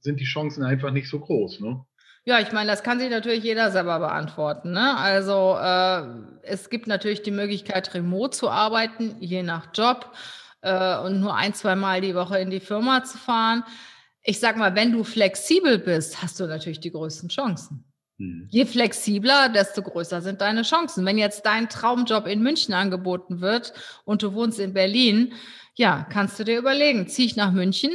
sind die Chancen einfach nicht so groß, ne? Ja, ich meine, das kann sich natürlich jeder selber beantworten. Ne? Also äh, es gibt natürlich die Möglichkeit, remote zu arbeiten, je nach Job äh, und nur ein, zwei Mal die Woche in die Firma zu fahren ich sag mal, wenn du flexibel bist, hast du natürlich die größten Chancen. Mhm. Je flexibler, desto größer sind deine Chancen. Wenn jetzt dein Traumjob in München angeboten wird und du wohnst in Berlin, ja, kannst du dir überlegen, ziehe ich nach München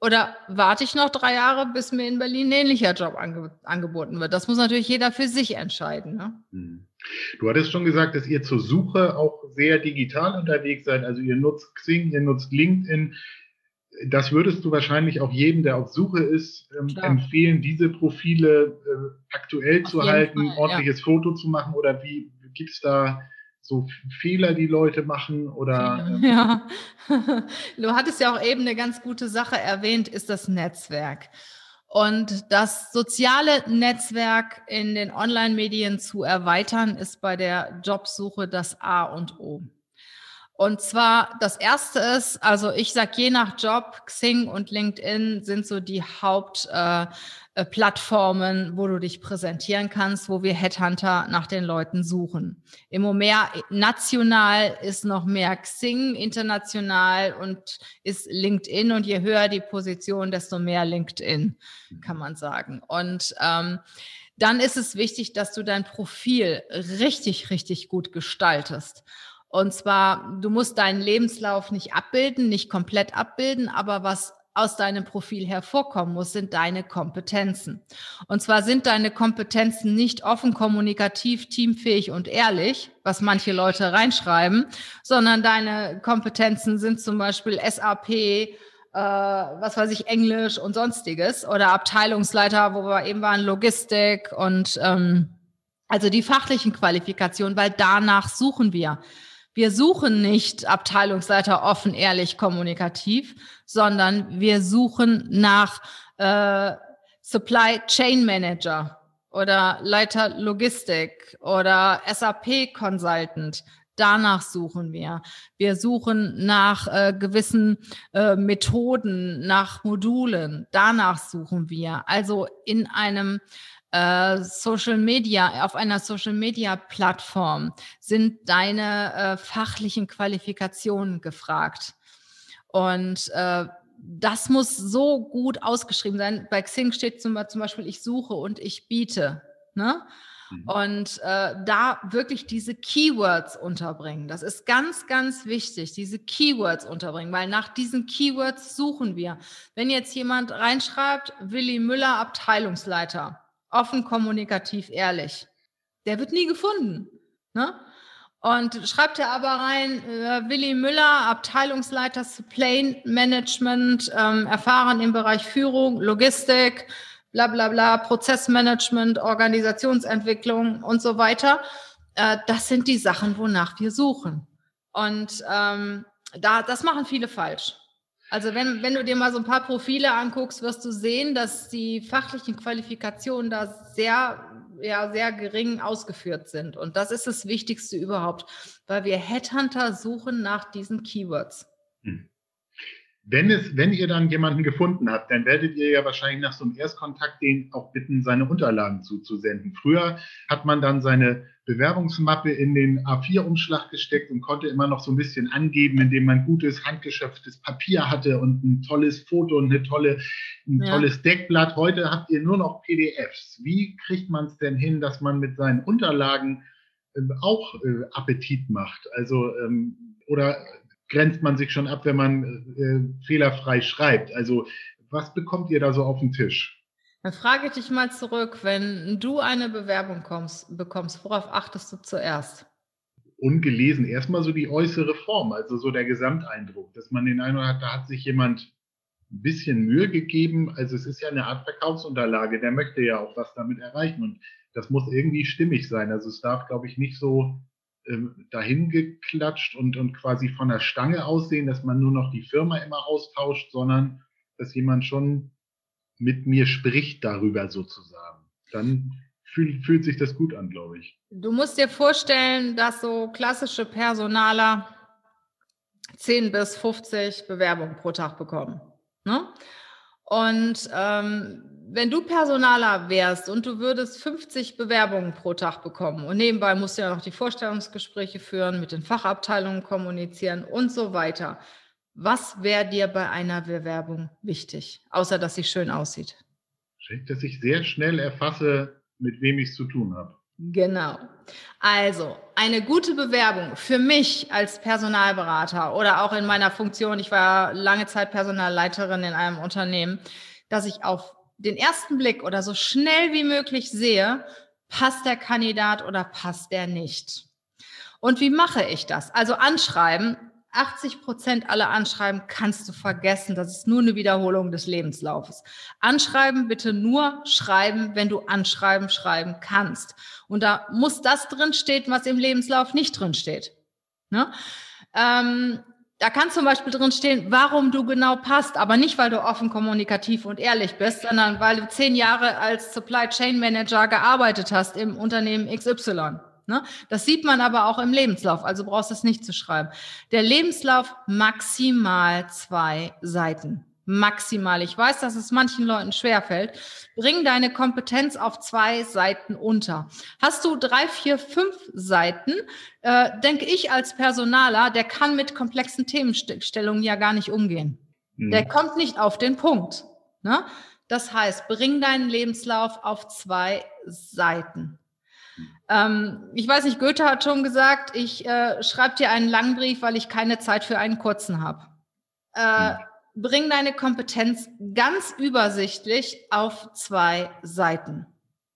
oder warte ich noch drei Jahre, bis mir in Berlin ein ähnlicher Job ange angeboten wird? Das muss natürlich jeder für sich entscheiden. Ne? Mhm. Du hattest schon gesagt, dass ihr zur Suche auch sehr digital unterwegs seid. Also ihr nutzt Xing, ihr nutzt LinkedIn, das würdest du wahrscheinlich auch jedem, der auf Suche ist, ähm, empfehlen, diese Profile äh, aktuell auf zu halten, Fall, ordentliches ja. Foto zu machen oder wie gibt es da so Fehler, die Leute machen oder? Ähm ja, du hattest ja auch eben eine ganz gute Sache erwähnt, ist das Netzwerk. Und das soziale Netzwerk in den Online-Medien zu erweitern, ist bei der Jobsuche das A und O. Und zwar das erste ist, also ich sag je nach Job, Xing und LinkedIn sind so die Hauptplattformen, äh, wo du dich präsentieren kannst, wo wir Headhunter nach den Leuten suchen. Im Moment national ist noch mehr Xing, international und ist LinkedIn und je höher die Position, desto mehr LinkedIn, kann man sagen. Und ähm, dann ist es wichtig, dass du dein Profil richtig, richtig gut gestaltest. Und zwar, du musst deinen Lebenslauf nicht abbilden, nicht komplett abbilden, aber was aus deinem Profil hervorkommen muss, sind deine Kompetenzen. Und zwar sind deine Kompetenzen nicht offen, kommunikativ, teamfähig und ehrlich, was manche Leute reinschreiben, sondern deine Kompetenzen sind zum Beispiel SAP, äh, was weiß ich, Englisch und sonstiges oder Abteilungsleiter, wo wir eben waren, Logistik und ähm, also die fachlichen Qualifikationen, weil danach suchen wir. Wir suchen nicht Abteilungsleiter offen, ehrlich, kommunikativ, sondern wir suchen nach äh, Supply Chain Manager oder Leiter Logistik oder SAP Consultant. Danach suchen wir. Wir suchen nach äh, gewissen äh, Methoden, nach Modulen. Danach suchen wir. Also in einem äh, Social Media, auf einer Social Media Plattform sind deine äh, fachlichen Qualifikationen gefragt. Und äh, das muss so gut ausgeschrieben sein. Bei Xing steht zum, zum Beispiel, ich suche und ich biete. Ne? Mhm. Und äh, da wirklich diese Keywords unterbringen. Das ist ganz, ganz wichtig, diese Keywords unterbringen, weil nach diesen Keywords suchen wir. Wenn jetzt jemand reinschreibt, Willi Müller, Abteilungsleiter, offen, kommunikativ, ehrlich. Der wird nie gefunden. Ne? Und schreibt er aber rein, äh, Willi Müller, Abteilungsleiter Supply Management, ähm, erfahren im Bereich Führung, Logistik, bla bla bla, Prozessmanagement, Organisationsentwicklung und so weiter. Äh, das sind die Sachen, wonach wir suchen. Und ähm, da, das machen viele falsch. Also wenn, wenn du dir mal so ein paar Profile anguckst, wirst du sehen, dass die fachlichen Qualifikationen da sehr, ja, sehr gering ausgeführt sind. Und das ist das Wichtigste überhaupt, weil wir Headhunter suchen nach diesen Keywords. Hm. Wenn, es, wenn ihr dann jemanden gefunden habt, dann werdet ihr ja wahrscheinlich nach so einem Erstkontakt den auch bitten, seine Unterlagen zuzusenden. Früher hat man dann seine Bewerbungsmappe in den A4-Umschlag gesteckt und konnte immer noch so ein bisschen angeben, indem man gutes, handgeschöpftes Papier hatte und ein tolles Foto und eine tolle, ein ja. tolles Deckblatt. Heute habt ihr nur noch PDFs. Wie kriegt man es denn hin, dass man mit seinen Unterlagen äh, auch äh, Appetit macht? Also, ähm, oder grenzt man sich schon ab, wenn man äh, fehlerfrei schreibt? Also, was bekommt ihr da so auf den Tisch? Dann frage ich dich mal zurück, wenn du eine Bewerbung kommst, bekommst, worauf achtest du zuerst? Ungelesen, erstmal so die äußere Form, also so der Gesamteindruck, dass man den Eindruck hat, da hat sich jemand ein bisschen Mühe gegeben. Also es ist ja eine Art Verkaufsunterlage, der möchte ja auch was damit erreichen und das muss irgendwie stimmig sein. Also es darf, glaube ich, nicht so ähm, dahin und, und quasi von der Stange aussehen, dass man nur noch die Firma immer austauscht, sondern dass jemand schon mit mir spricht darüber sozusagen. Dann fühlt, fühlt sich das gut an, glaube ich. Du musst dir vorstellen, dass so klassische Personaler 10 bis 50 Bewerbungen pro Tag bekommen. Ne? Und ähm, wenn du Personaler wärst und du würdest 50 Bewerbungen pro Tag bekommen und nebenbei musst du ja noch die Vorstellungsgespräche führen, mit den Fachabteilungen kommunizieren und so weiter, was wäre dir bei einer Bewerbung wichtig, außer dass sie schön aussieht? Dass ich sehr schnell erfasse, mit wem ich es zu tun habe. Genau. Also, eine gute Bewerbung für mich als Personalberater oder auch in meiner Funktion, ich war lange Zeit Personalleiterin in einem Unternehmen, dass ich auf den ersten Blick oder so schnell wie möglich sehe, passt der Kandidat oder passt der nicht. Und wie mache ich das? Also anschreiben 80 Prozent aller Anschreiben kannst du vergessen. Das ist nur eine Wiederholung des Lebenslaufes. Anschreiben bitte nur schreiben, wenn du Anschreiben schreiben kannst. Und da muss das drinstehen, was im Lebenslauf nicht drinsteht. Ne? Ähm, da kann zum Beispiel drinstehen, warum du genau passt, aber nicht, weil du offen, kommunikativ und ehrlich bist, sondern weil du zehn Jahre als Supply Chain Manager gearbeitet hast im Unternehmen XY. Ne? Das sieht man aber auch im Lebenslauf, also brauchst du es nicht zu schreiben. Der Lebenslauf maximal zwei Seiten. Maximal. Ich weiß, dass es manchen Leuten schwerfällt. Bring deine Kompetenz auf zwei Seiten unter. Hast du drei, vier, fünf Seiten, äh, denke ich als Personaler, der kann mit komplexen Themenstellungen ja gar nicht umgehen. Mhm. Der kommt nicht auf den Punkt. Ne? Das heißt, bring deinen Lebenslauf auf zwei Seiten. Ähm, ich weiß nicht, Goethe hat schon gesagt, ich äh, schreibe dir einen langen Brief, weil ich keine Zeit für einen kurzen habe. Äh, hm. Bring deine Kompetenz ganz übersichtlich auf zwei Seiten.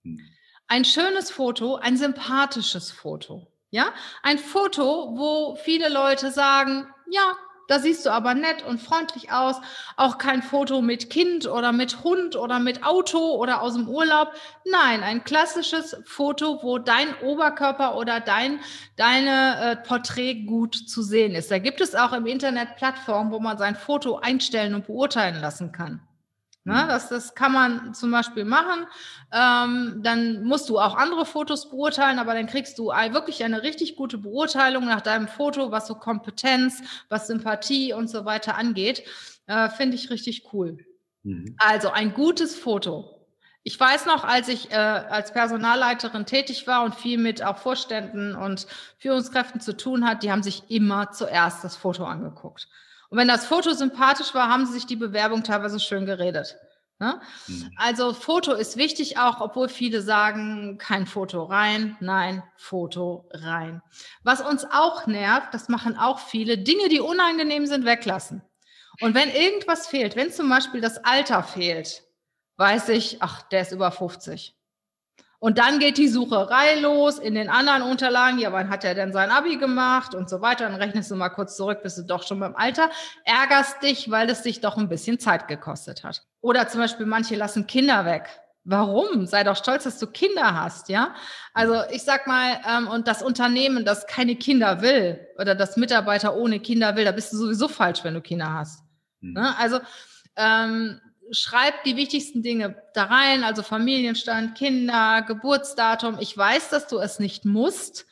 Hm. Ein schönes Foto, ein sympathisches Foto. Ja, ein Foto, wo viele Leute sagen, ja, da siehst du aber nett und freundlich aus. Auch kein Foto mit Kind oder mit Hund oder mit Auto oder aus dem Urlaub. Nein, ein klassisches Foto, wo dein Oberkörper oder dein deine äh, Porträt gut zu sehen ist. Da gibt es auch im Internet Plattformen, wo man sein Foto einstellen und beurteilen lassen kann. Ne, mhm. das, das kann man zum Beispiel machen. Ähm, dann musst du auch andere Fotos beurteilen, aber dann kriegst du wirklich eine richtig gute Beurteilung nach deinem Foto, was so Kompetenz, was Sympathie und so weiter angeht. Äh, Finde ich richtig cool. Mhm. Also ein gutes Foto. Ich weiß noch, als ich äh, als Personalleiterin tätig war und viel mit auch Vorständen und Führungskräften zu tun hat, die haben sich immer zuerst das Foto angeguckt. Und wenn das Foto sympathisch war, haben sie sich die Bewerbung teilweise schön geredet. Ne? Mhm. Also Foto ist wichtig auch, obwohl viele sagen, kein Foto rein. Nein, Foto rein. Was uns auch nervt, das machen auch viele, Dinge, die unangenehm sind, weglassen. Und wenn irgendwas fehlt, wenn zum Beispiel das Alter fehlt, weiß ich, ach, der ist über 50. Und dann geht die Sucherei los in den anderen Unterlagen. Ja, wann hat er denn sein Abi gemacht und so weiter? Dann rechnest du mal kurz zurück, bist du doch schon beim Alter. Ärgerst dich, weil es dich doch ein bisschen Zeit gekostet hat. Oder zum Beispiel manche lassen Kinder weg. Warum? Sei doch stolz, dass du Kinder hast, ja? Also ich sag mal, ähm, und das Unternehmen, das keine Kinder will oder das Mitarbeiter ohne Kinder will, da bist du sowieso falsch, wenn du Kinder hast. Mhm. Ne? Also ähm, schreib die wichtigsten Dinge da rein, also Familienstand, Kinder, Geburtsdatum. Ich weiß, dass du es nicht musst.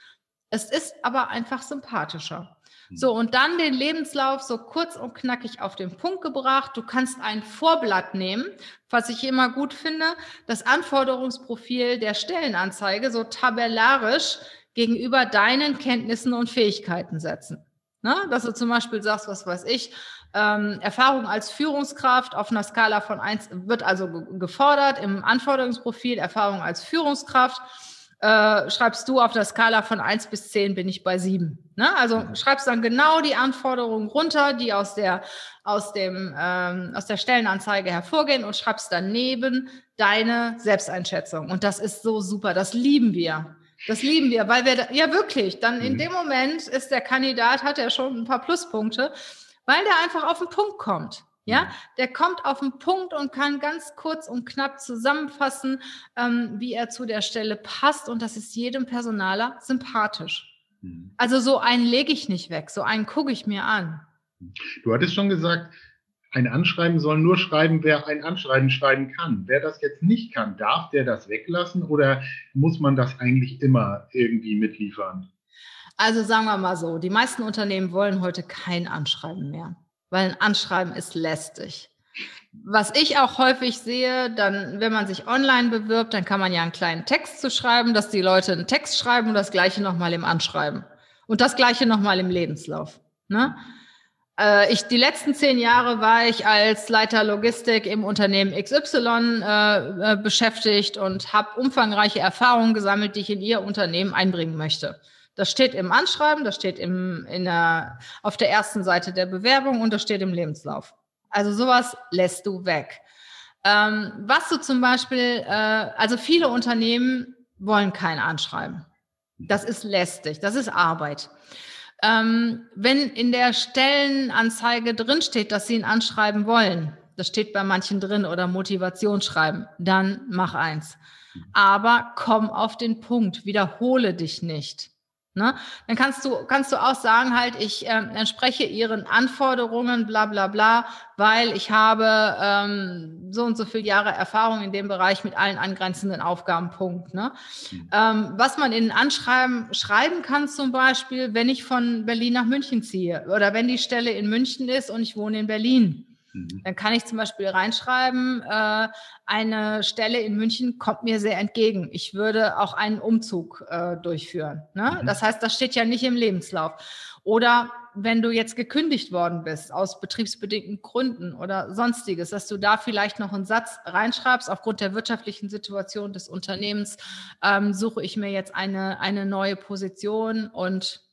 Es ist aber einfach sympathischer. So, hm. und dann den Lebenslauf so kurz und knackig auf den Punkt gebracht. Du kannst ein Vorblatt nehmen, was ich immer gut finde, das Anforderungsprofil der Stellenanzeige, so tabellarisch gegenüber deinen Kenntnissen und Fähigkeiten setzen. Ne? Dass du zum Beispiel sagst, was weiß ich, ähm, Erfahrung als Führungskraft auf einer Skala von eins wird also gefordert im Anforderungsprofil, Erfahrung als Führungskraft. Äh, schreibst du auf der Skala von eins bis zehn bin ich bei sieben. Ne? Also schreibst dann genau die Anforderungen runter, die aus der, aus, dem, ähm, aus der Stellenanzeige hervorgehen und schreibst daneben deine Selbsteinschätzung. Und das ist so super, das lieben wir. Das lieben wir, weil wir, ja wirklich, dann in mhm. dem Moment ist der Kandidat, hat er schon ein paar Pluspunkte, weil der einfach auf den Punkt kommt. Ja, mhm. der kommt auf den Punkt und kann ganz kurz und knapp zusammenfassen, ähm, wie er zu der Stelle passt. Und das ist jedem Personaler sympathisch. Mhm. Also so einen lege ich nicht weg, so einen gucke ich mir an. Du hattest schon gesagt, ein Anschreiben soll nur schreiben, wer ein Anschreiben schreiben kann. Wer das jetzt nicht kann, darf der das weglassen oder muss man das eigentlich immer irgendwie mitliefern? Also sagen wir mal so, die meisten Unternehmen wollen heute kein Anschreiben mehr, weil ein Anschreiben ist lästig. Was ich auch häufig sehe, dann, wenn man sich online bewirbt, dann kann man ja einen kleinen Text zu schreiben, dass die Leute einen Text schreiben und das gleiche nochmal im Anschreiben. Und das gleiche nochmal im Lebenslauf. Ne? Äh, ich, die letzten zehn Jahre war ich als Leiter Logistik im Unternehmen XY äh, äh, beschäftigt und habe umfangreiche Erfahrungen gesammelt, die ich in Ihr Unternehmen einbringen möchte. Das steht im Anschreiben, das steht im, in der, auf der ersten Seite der Bewerbung und das steht im Lebenslauf. Also sowas lässt du weg. Ähm, was du zum Beispiel, äh, also viele Unternehmen wollen kein Anschreiben. Das ist lästig, das ist Arbeit. Ähm, wenn in der Stellenanzeige drin steht, dass Sie ein Anschreiben wollen, das steht bei manchen drin oder Motivationsschreiben, dann mach eins. Aber komm auf den Punkt, wiederhole dich nicht. Ne? Dann kannst du, kannst du auch sagen, halt, ich äh, entspreche ihren Anforderungen, bla bla bla, weil ich habe ähm, so und so viele Jahre Erfahrung in dem Bereich mit allen angrenzenden Aufgaben. Punkt. Ne? Mhm. Ähm, was man in Anschreiben schreiben kann, zum Beispiel, wenn ich von Berlin nach München ziehe oder wenn die Stelle in München ist und ich wohne in Berlin. Mhm. Dann kann ich zum Beispiel reinschreiben, äh, eine Stelle in München kommt mir sehr entgegen. Ich würde auch einen Umzug äh, durchführen. Ne? Mhm. Das heißt, das steht ja nicht im Lebenslauf. Oder wenn du jetzt gekündigt worden bist aus betriebsbedingten Gründen oder sonstiges, dass du da vielleicht noch einen Satz reinschreibst, aufgrund der wirtschaftlichen Situation des Unternehmens ähm, suche ich mir jetzt eine, eine neue Position und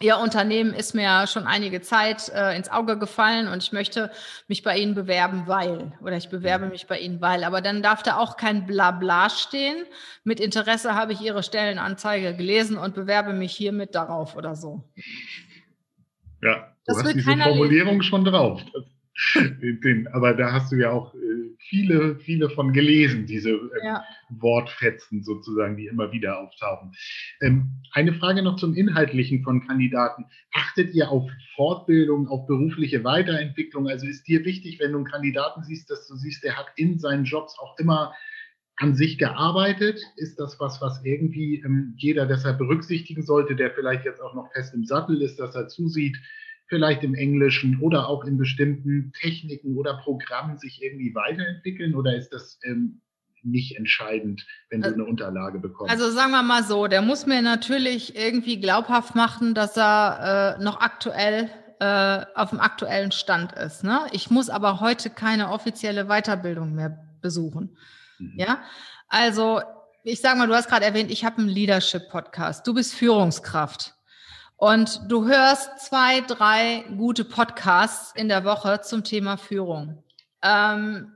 Ihr Unternehmen ist mir schon einige Zeit äh, ins Auge gefallen und ich möchte mich bei Ihnen bewerben, weil oder ich bewerbe mhm. mich bei Ihnen, weil. Aber dann darf da auch kein Blabla stehen. Mit Interesse habe ich Ihre Stellenanzeige gelesen und bewerbe mich hiermit darauf oder so. Ja, du das hast diese Formulierung lesen. schon drauf. Den, aber da hast du ja auch äh, viele, viele von gelesen, diese ähm, ja. Wortfetzen sozusagen, die immer wieder auftauchen. Ähm, eine Frage noch zum Inhaltlichen von Kandidaten. Achtet ihr auf Fortbildung, auf berufliche Weiterentwicklung? Also ist dir wichtig, wenn du einen Kandidaten siehst, dass du siehst, der hat in seinen Jobs auch immer an sich gearbeitet? Ist das was, was irgendwie ähm, jeder deshalb berücksichtigen sollte, der vielleicht jetzt auch noch fest im Sattel ist, dass er zusieht, vielleicht im Englischen oder auch in bestimmten Techniken oder Programmen sich irgendwie weiterentwickeln oder ist das ähm, nicht entscheidend, wenn du äh, eine Unterlage bekommst? Also sagen wir mal so, der muss mir natürlich irgendwie glaubhaft machen, dass er äh, noch aktuell äh, auf dem aktuellen Stand ist. Ne? Ich muss aber heute keine offizielle Weiterbildung mehr besuchen. Mhm. Ja, also ich sage mal, du hast gerade erwähnt, ich habe einen Leadership-Podcast. Du bist Führungskraft. Und du hörst zwei, drei gute Podcasts in der Woche zum Thema Führung. Ähm,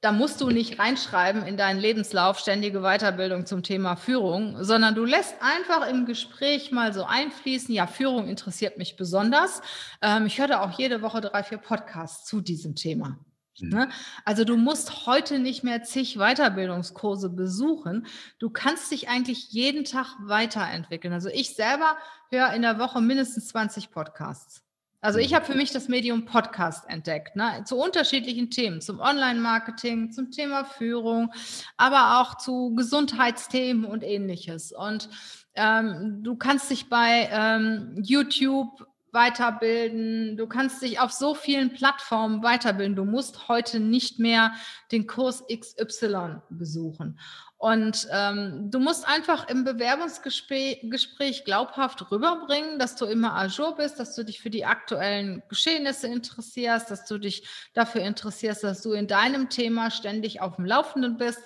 da musst du nicht reinschreiben in deinen Lebenslauf ständige Weiterbildung zum Thema Führung, sondern du lässt einfach im Gespräch mal so einfließen, ja, Führung interessiert mich besonders. Ähm, ich höre auch jede Woche drei, vier Podcasts zu diesem Thema. Mhm. Ne? Also du musst heute nicht mehr zig Weiterbildungskurse besuchen. Du kannst dich eigentlich jeden Tag weiterentwickeln. Also ich selber höre in der Woche mindestens 20 Podcasts. Also ich habe für mich das Medium Podcast entdeckt, ne? zu unterschiedlichen Themen, zum Online-Marketing, zum Thema Führung, aber auch zu Gesundheitsthemen und ähnliches. Und ähm, du kannst dich bei ähm, YouTube weiterbilden. Du kannst dich auf so vielen Plattformen weiterbilden. Du musst heute nicht mehr den Kurs XY besuchen. Und ähm, du musst einfach im Bewerbungsgespräch Gespräch glaubhaft rüberbringen, dass du immer ajour bist, dass du dich für die aktuellen Geschehnisse interessierst, dass du dich dafür interessierst, dass du in deinem Thema ständig auf dem Laufenden bist,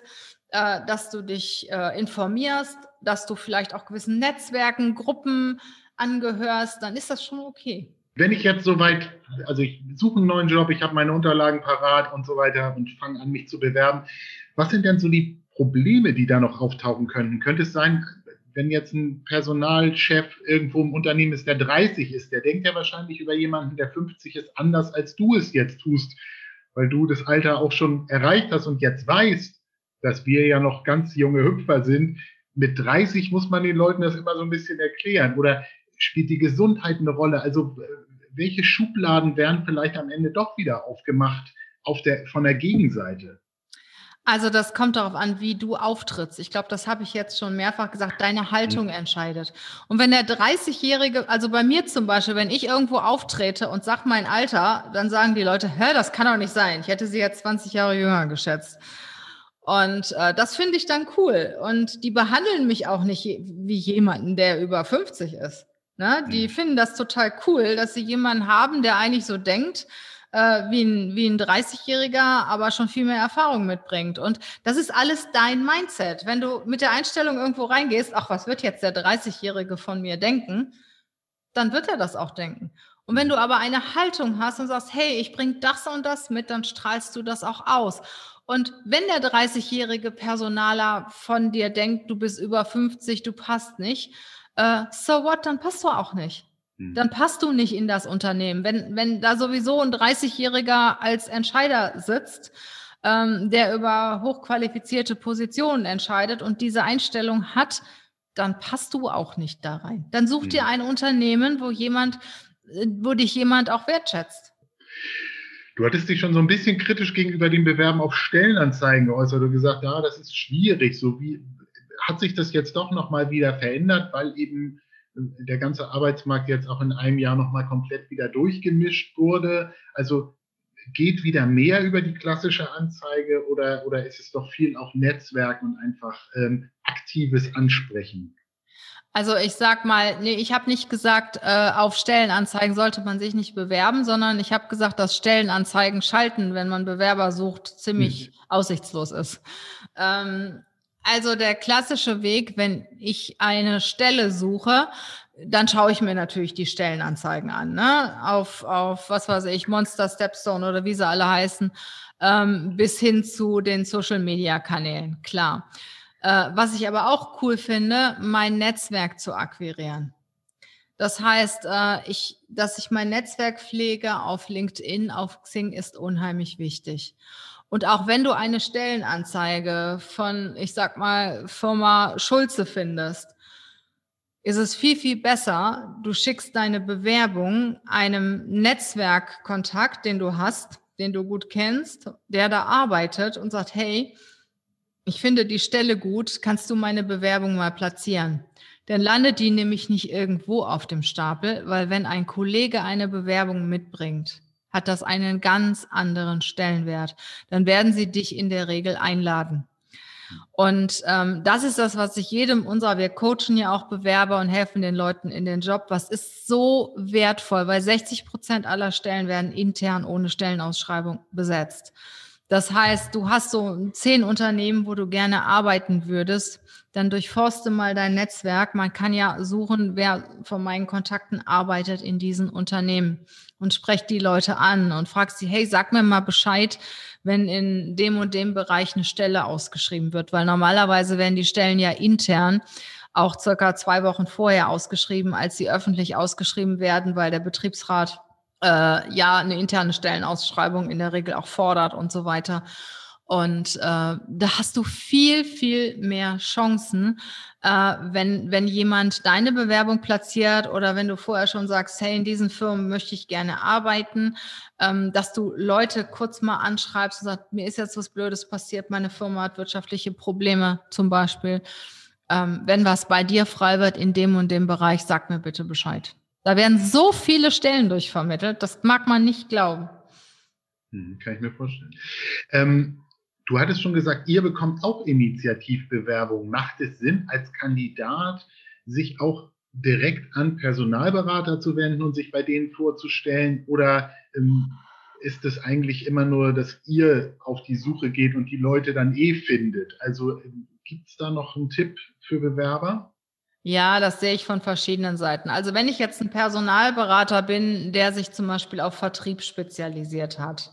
äh, dass du dich äh, informierst, dass du vielleicht auch gewissen Netzwerken, Gruppen angehörst, dann ist das schon okay. Wenn ich jetzt soweit, also ich suche einen neuen Job, ich habe meine Unterlagen parat und so weiter und fange an, mich zu bewerben, was sind denn so die Probleme, die da noch auftauchen könnten? Könnte es sein, wenn jetzt ein Personalchef irgendwo im Unternehmen ist, der 30 ist, der denkt ja wahrscheinlich über jemanden, der 50 ist, anders als du es jetzt tust, weil du das Alter auch schon erreicht hast und jetzt weißt, dass wir ja noch ganz junge Hüpfer sind. Mit 30 muss man den Leuten das immer so ein bisschen erklären. Oder spielt die Gesundheit eine Rolle? Also welche Schubladen werden vielleicht am Ende doch wieder aufgemacht auf der, von der Gegenseite? Also das kommt darauf an, wie du auftrittst. Ich glaube, das habe ich jetzt schon mehrfach gesagt. Deine Haltung mhm. entscheidet. Und wenn der 30-Jährige, also bei mir zum Beispiel, wenn ich irgendwo auftrete und sage mein Alter, dann sagen die Leute, hä, das kann doch nicht sein. Ich hätte sie jetzt 20 Jahre jünger geschätzt. Und äh, das finde ich dann cool. Und die behandeln mich auch nicht wie jemanden, der über 50 ist. Ne? Die mhm. finden das total cool, dass sie jemanden haben, der eigentlich so denkt, äh, wie ein, wie ein 30-Jähriger, aber schon viel mehr Erfahrung mitbringt. Und das ist alles dein Mindset. Wenn du mit der Einstellung irgendwo reingehst, ach, was wird jetzt der 30-Jährige von mir denken, dann wird er das auch denken. Und wenn du aber eine Haltung hast und sagst, hey, ich bringe das und das mit, dann strahlst du das auch aus. Und wenn der 30-jährige Personaler von dir denkt, du bist über 50, du passt nicht, äh, so what, dann passt du auch nicht. Mhm. dann passt du nicht in das Unternehmen. Wenn, wenn da sowieso ein 30-Jähriger als Entscheider sitzt, ähm, der über hochqualifizierte Positionen entscheidet und diese Einstellung hat, dann passt du auch nicht da rein. Dann such dir mhm. ein Unternehmen, wo jemand, äh, wo dich jemand auch wertschätzt. Du hattest dich schon so ein bisschen kritisch gegenüber den Bewerben auf Stellenanzeigen geäußert und gesagt, ja, das ist schwierig. So wie hat sich das jetzt doch nochmal wieder verändert, weil eben der ganze Arbeitsmarkt jetzt auch in einem Jahr nochmal komplett wieder durchgemischt wurde. Also geht wieder mehr über die klassische Anzeige oder, oder ist es doch viel auch Netzwerk und einfach ähm, aktives Ansprechen? Also ich sag mal, nee, ich habe nicht gesagt, äh, auf Stellenanzeigen sollte man sich nicht bewerben, sondern ich habe gesagt, dass Stellenanzeigen schalten, wenn man Bewerber sucht, ziemlich hm. aussichtslos ist. Ähm, also der klassische Weg, wenn ich eine Stelle suche, dann schaue ich mir natürlich die Stellenanzeigen an, ne? Auf, auf was weiß ich, Monster, Stepstone oder wie sie alle heißen, ähm, bis hin zu den Social Media Kanälen, klar. Äh, was ich aber auch cool finde, mein Netzwerk zu akquirieren. Das heißt, äh, ich, dass ich mein Netzwerk pflege auf LinkedIn, auf Xing ist unheimlich wichtig. Und auch wenn du eine Stellenanzeige von, ich sag mal, Firma Schulze findest, ist es viel, viel besser, du schickst deine Bewerbung einem Netzwerkkontakt, den du hast, den du gut kennst, der da arbeitet und sagt, hey, ich finde die Stelle gut, kannst du meine Bewerbung mal platzieren? Dann landet die nämlich nicht irgendwo auf dem Stapel, weil wenn ein Kollege eine Bewerbung mitbringt, hat das einen ganz anderen Stellenwert. Dann werden sie dich in der Regel einladen. Und ähm, das ist das, was ich jedem unserer, wir coachen ja auch Bewerber und helfen den Leuten in den Job. Was ist so wertvoll, weil 60 Prozent aller Stellen werden intern ohne Stellenausschreibung besetzt. Das heißt, du hast so zehn Unternehmen, wo du gerne arbeiten würdest, dann durchforste mal dein Netzwerk. Man kann ja suchen, wer von meinen Kontakten arbeitet in diesen Unternehmen und sprecht die Leute an und fragst sie, hey, sag mir mal Bescheid, wenn in dem und dem Bereich eine Stelle ausgeschrieben wird, weil normalerweise werden die Stellen ja intern auch circa zwei Wochen vorher ausgeschrieben, als sie öffentlich ausgeschrieben werden, weil der Betriebsrat äh, ja eine interne Stellenausschreibung in der Regel auch fordert und so weiter. Und äh, da hast du viel, viel mehr Chancen, äh, wenn, wenn jemand deine Bewerbung platziert oder wenn du vorher schon sagst, hey, in diesen Firmen möchte ich gerne arbeiten, ähm, dass du Leute kurz mal anschreibst und sagst, mir ist jetzt was Blödes passiert, meine Firma hat wirtschaftliche Probleme zum Beispiel. Ähm, wenn was bei dir frei wird in dem und dem Bereich, sag mir bitte Bescheid. Da werden so viele Stellen durchvermittelt, das mag man nicht glauben. Hm, kann ich mir vorstellen. Ähm, Du hattest schon gesagt, ihr bekommt auch Initiativbewerbungen. Macht es Sinn, als Kandidat sich auch direkt an Personalberater zu wenden und sich bei denen vorzustellen? Oder ähm, ist es eigentlich immer nur, dass ihr auf die Suche geht und die Leute dann eh findet? Also ähm, gibt es da noch einen Tipp für Bewerber? Ja, das sehe ich von verschiedenen Seiten. Also wenn ich jetzt ein Personalberater bin, der sich zum Beispiel auf Vertrieb spezialisiert hat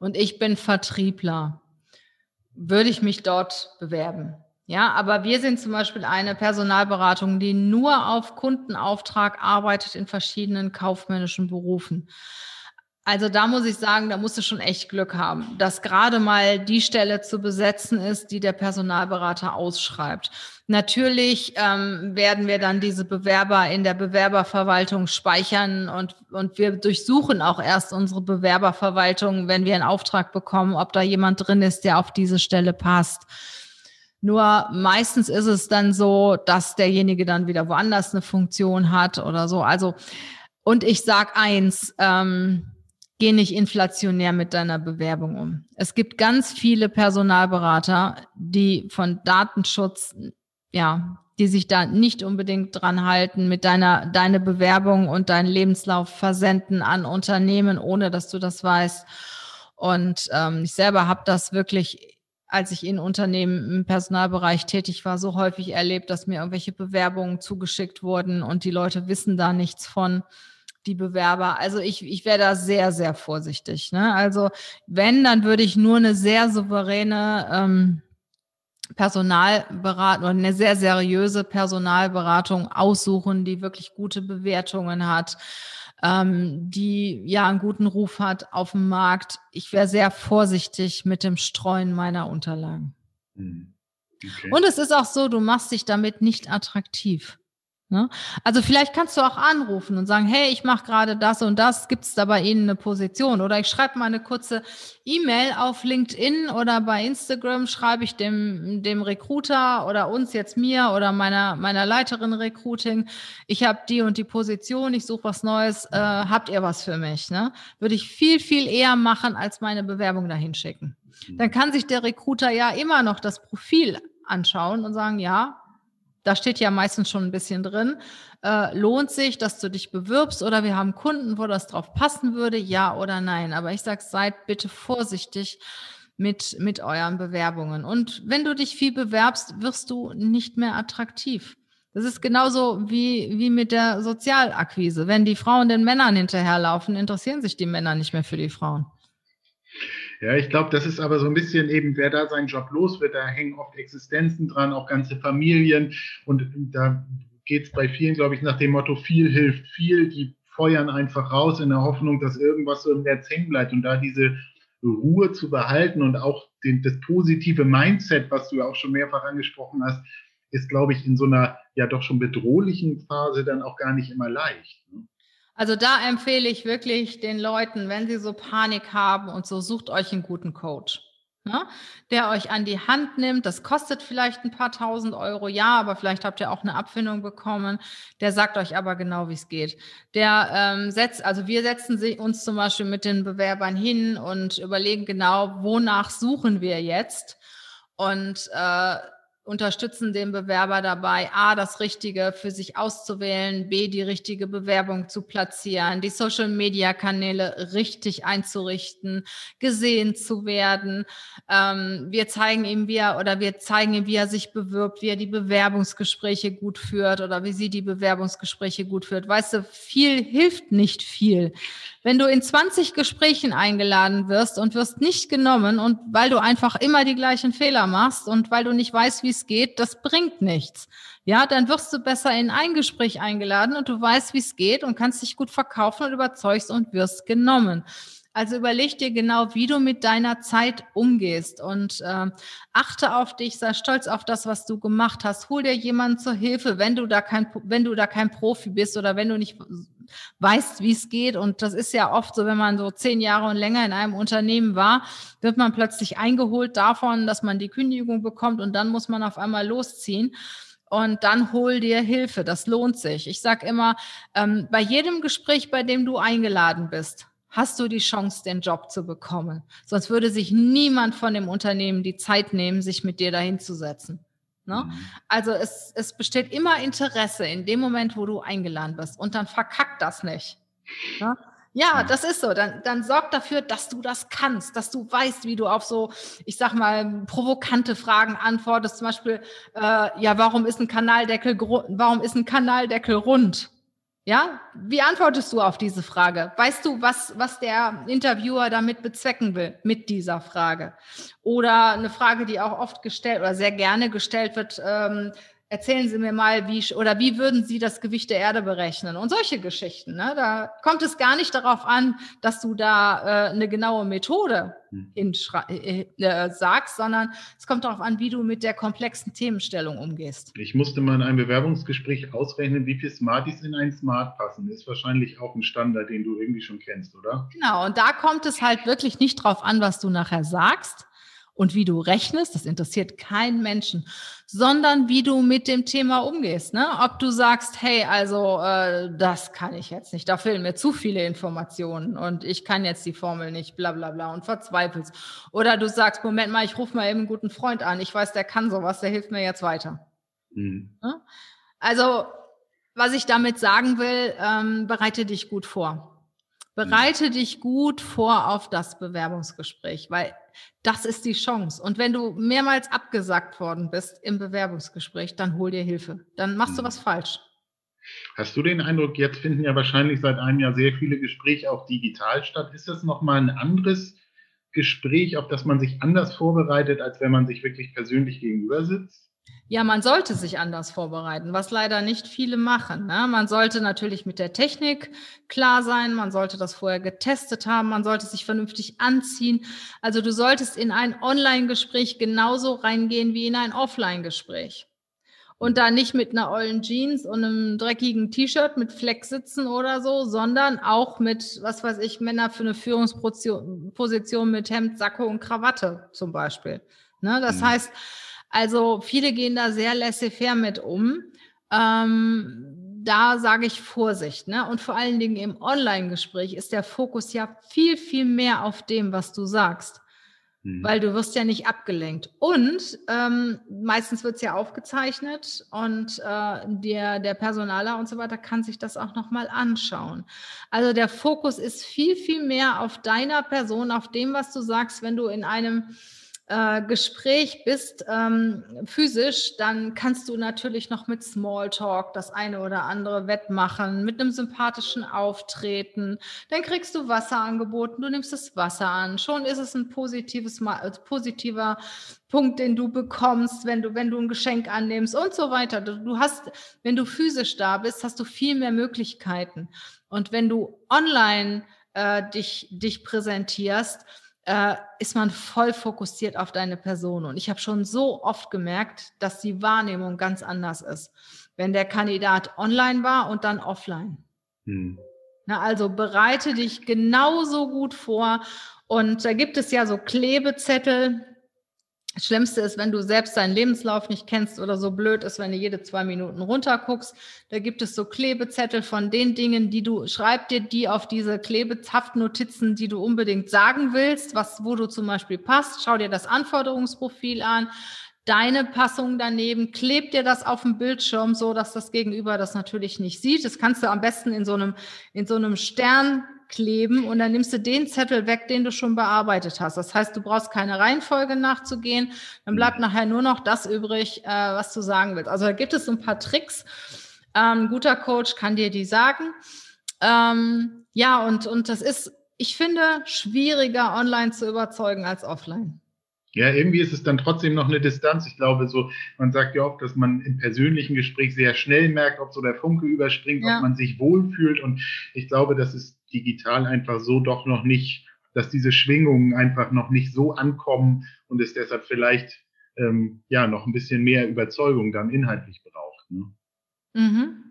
und ich bin Vertriebler, würde ich mich dort bewerben. Ja, aber wir sind zum Beispiel eine Personalberatung, die nur auf Kundenauftrag arbeitet in verschiedenen kaufmännischen Berufen. Also da muss ich sagen, da musst du schon echt Glück haben, dass gerade mal die Stelle zu besetzen ist, die der Personalberater ausschreibt. Natürlich ähm, werden wir dann diese Bewerber in der Bewerberverwaltung speichern und, und wir durchsuchen auch erst unsere Bewerberverwaltung, wenn wir einen Auftrag bekommen, ob da jemand drin ist, der auf diese Stelle passt. Nur meistens ist es dann so, dass derjenige dann wieder woanders eine Funktion hat oder so. Also, und ich sag eins, ähm, geh nicht inflationär mit deiner Bewerbung um. Es gibt ganz viele Personalberater, die von Datenschutz, ja, die sich da nicht unbedingt dran halten, mit deiner, deine Bewerbung und deinen Lebenslauf versenden an Unternehmen, ohne dass du das weißt. Und ähm, ich selber habe das wirklich, als ich in Unternehmen im Personalbereich tätig war, so häufig erlebt, dass mir irgendwelche Bewerbungen zugeschickt wurden und die Leute wissen da nichts von die Bewerber. Also ich, ich wäre da sehr, sehr vorsichtig. Ne? Also wenn, dann würde ich nur eine sehr souveräne ähm, Personalberatung oder eine sehr seriöse Personalberatung aussuchen, die wirklich gute Bewertungen hat, ähm, die ja einen guten Ruf hat auf dem Markt. Ich wäre sehr vorsichtig mit dem Streuen meiner Unterlagen. Hm. Okay. Und es ist auch so, du machst dich damit nicht attraktiv. Ne? Also vielleicht kannst du auch anrufen und sagen, hey, ich mache gerade das und das, gibt es da bei Ihnen eine Position? Oder ich schreibe mal eine kurze E-Mail auf LinkedIn oder bei Instagram schreibe ich dem, dem Recruiter oder uns jetzt mir oder meiner, meiner Leiterin Recruiting, ich habe die und die Position, ich suche was Neues, äh, habt ihr was für mich? Ne? Würde ich viel, viel eher machen, als meine Bewerbung dahin schicken. Dann kann sich der Recruiter ja immer noch das Profil anschauen und sagen, ja, da steht ja meistens schon ein bisschen drin. Äh, lohnt sich, dass du dich bewirbst oder wir haben Kunden, wo das drauf passen würde, ja oder nein. Aber ich sage, seid bitte vorsichtig mit, mit euren Bewerbungen. Und wenn du dich viel bewerbst, wirst du nicht mehr attraktiv. Das ist genauso wie, wie mit der Sozialakquise. Wenn die Frauen den Männern hinterherlaufen, interessieren sich die Männer nicht mehr für die Frauen. Ja, ich glaube, das ist aber so ein bisschen eben, wer da seinen Job los wird, da hängen oft Existenzen dran, auch ganze Familien. Und da geht es bei vielen, glaube ich, nach dem Motto, viel hilft viel. Die feuern einfach raus in der Hoffnung, dass irgendwas so im Netz hängen bleibt. Und da diese Ruhe zu behalten und auch den, das positive Mindset, was du ja auch schon mehrfach angesprochen hast, ist, glaube ich, in so einer ja doch schon bedrohlichen Phase dann auch gar nicht immer leicht. Ne? Also da empfehle ich wirklich den Leuten, wenn sie so Panik haben und so, sucht euch einen guten Coach. Ne, der euch an die Hand nimmt. Das kostet vielleicht ein paar tausend Euro, ja, aber vielleicht habt ihr auch eine Abfindung bekommen. Der sagt euch aber genau, wie es geht. Der ähm, setzt, also wir setzen uns zum Beispiel mit den Bewerbern hin und überlegen genau, wonach suchen wir jetzt. Und äh, unterstützen den Bewerber dabei, A, das Richtige für sich auszuwählen, B, die richtige Bewerbung zu platzieren, die Social-Media-Kanäle richtig einzurichten, gesehen zu werden. Ähm, wir zeigen ihm, wie er, oder wir zeigen ihm, wie er sich bewirbt, wie er die Bewerbungsgespräche gut führt oder wie sie die Bewerbungsgespräche gut führt. Weißt du, viel hilft nicht viel. Wenn du in 20 Gesprächen eingeladen wirst und wirst nicht genommen und weil du einfach immer die gleichen Fehler machst und weil du nicht weißt, wie es geht, das bringt nichts. Ja, dann wirst du besser in ein Gespräch eingeladen und du weißt, wie es geht und kannst dich gut verkaufen und überzeugst und wirst genommen. Also überleg dir genau, wie du mit deiner Zeit umgehst und äh, achte auf dich, sei stolz auf das, was du gemacht hast. Hol dir jemanden zur Hilfe, wenn du da kein, wenn du da kein Profi bist oder wenn du nicht weißt, wie es geht. Und das ist ja oft so, wenn man so zehn Jahre und länger in einem Unternehmen war, wird man plötzlich eingeholt davon, dass man die Kündigung bekommt und dann muss man auf einmal losziehen. Und dann hol dir Hilfe. Das lohnt sich. Ich sage immer, ähm, bei jedem Gespräch, bei dem du eingeladen bist, hast du die Chance, den Job zu bekommen. Sonst würde sich niemand von dem Unternehmen die Zeit nehmen, sich mit dir dahin zu setzen. Ne? Mhm. Also es, es besteht immer Interesse in dem Moment, wo du eingeladen bist. Und dann verkackt das nicht. Ne? Ja, das ist so. Dann, dann sorg dafür, dass du das kannst, dass du weißt, wie du auf so, ich sag mal, provokante Fragen antwortest. Zum Beispiel, äh, ja, warum ist ein Kanaldeckel, warum ist ein Kanaldeckel rund? Ja, wie antwortest du auf diese Frage? Weißt du, was, was der Interviewer damit bezwecken will mit dieser Frage? Oder eine Frage, die auch oft gestellt oder sehr gerne gestellt wird, ähm, erzählen Sie mir mal, wie oder wie würden Sie das Gewicht der Erde berechnen und solche Geschichten. Ne? Da kommt es gar nicht darauf an, dass du da äh, eine genaue Methode hm. äh, äh, sagst, sondern es kommt darauf an, wie du mit der komplexen Themenstellung umgehst. Ich musste mal in einem Bewerbungsgespräch ausrechnen, wie viele Smarties in ein Smart passen. Das ist wahrscheinlich auch ein Standard, den du irgendwie schon kennst, oder? Genau, und da kommt es halt wirklich nicht drauf an, was du nachher sagst, und wie du rechnest, das interessiert keinen Menschen, sondern wie du mit dem Thema umgehst. Ne? Ob du sagst, hey, also äh, das kann ich jetzt nicht, da fehlen mir zu viele Informationen und ich kann jetzt die Formel nicht, bla bla bla und verzweifelst. Oder du sagst, Moment mal, ich rufe mal eben einen guten Freund an, ich weiß, der kann sowas, der hilft mir jetzt weiter. Mhm. Ne? Also, was ich damit sagen will, ähm, bereite dich gut vor. Bereite dich gut vor auf das Bewerbungsgespräch, weil das ist die Chance. Und wenn du mehrmals abgesagt worden bist im Bewerbungsgespräch, dann hol dir Hilfe. Dann machst du mhm. was falsch. Hast du den Eindruck, jetzt finden ja wahrscheinlich seit einem Jahr sehr viele Gespräche auch digital statt. Ist das nochmal ein anderes Gespräch, auf das man sich anders vorbereitet, als wenn man sich wirklich persönlich gegenüber sitzt? Ja, man sollte sich anders vorbereiten, was leider nicht viele machen. Ne? Man sollte natürlich mit der Technik klar sein, man sollte das vorher getestet haben, man sollte sich vernünftig anziehen. Also du solltest in ein Online-Gespräch genauso reingehen wie in ein Offline-Gespräch. Und da nicht mit einer ollen Jeans und einem dreckigen T-Shirt mit Fleck sitzen oder so, sondern auch mit, was weiß ich, Männer für eine Führungsposition mit Hemd, Sakko und Krawatte zum Beispiel. Ne? Das mhm. heißt, also viele gehen da sehr laissez-faire mit um. Ähm, da sage ich Vorsicht. Ne? Und vor allen Dingen im Online-Gespräch ist der Fokus ja viel, viel mehr auf dem, was du sagst. Mhm. Weil du wirst ja nicht abgelenkt. Und ähm, meistens wird es ja aufgezeichnet und äh, der, der Personaler und so weiter kann sich das auch nochmal anschauen. Also der Fokus ist viel, viel mehr auf deiner Person, auf dem, was du sagst, wenn du in einem äh, Gespräch bist, ähm, physisch, dann kannst du natürlich noch mit Smalltalk das eine oder andere wettmachen, mit einem sympathischen Auftreten. Dann kriegst du Wasser angeboten, du nimmst das Wasser an. Schon ist es ein positives, äh, positiver Punkt, den du bekommst, wenn du, wenn du ein Geschenk annimmst und so weiter. Du hast, wenn du physisch da bist, hast du viel mehr Möglichkeiten. Und wenn du online äh, dich, dich präsentierst, äh, ist man voll fokussiert auf deine Person. Und ich habe schon so oft gemerkt, dass die Wahrnehmung ganz anders ist, wenn der Kandidat online war und dann offline. Hm. Na, also bereite dich genauso gut vor. Und da gibt es ja so Klebezettel, das Schlimmste ist, wenn du selbst deinen Lebenslauf nicht kennst oder so blöd ist, wenn du jede zwei Minuten runterguckst. Da gibt es so Klebezettel von den Dingen, die du, schreib dir die auf diese Klebehaftnotizen, die du unbedingt sagen willst, was, wo du zum Beispiel passt. Schau dir das Anforderungsprofil an, deine Passung daneben, kleb dir das auf dem Bildschirm, so dass das Gegenüber das natürlich nicht sieht. Das kannst du am besten in so einem, in so einem Stern kleben und dann nimmst du den Zettel weg, den du schon bearbeitet hast. Das heißt, du brauchst keine Reihenfolge nachzugehen, dann bleibt nachher nur noch das übrig, äh, was du sagen willst. Also da gibt es so ein paar Tricks. Ähm, ein guter Coach kann dir die sagen. Ähm, ja, und, und das ist, ich finde, schwieriger online zu überzeugen als offline. Ja, irgendwie ist es dann trotzdem noch eine Distanz. Ich glaube, so, man sagt ja oft, dass man im persönlichen Gespräch sehr schnell merkt, ob so der Funke überspringt, ja. ob man sich wohlfühlt. Und ich glaube, das ist digital einfach so doch noch nicht, dass diese Schwingungen einfach noch nicht so ankommen und es deshalb vielleicht ähm, ja noch ein bisschen mehr Überzeugung dann inhaltlich braucht. Ne? Mhm.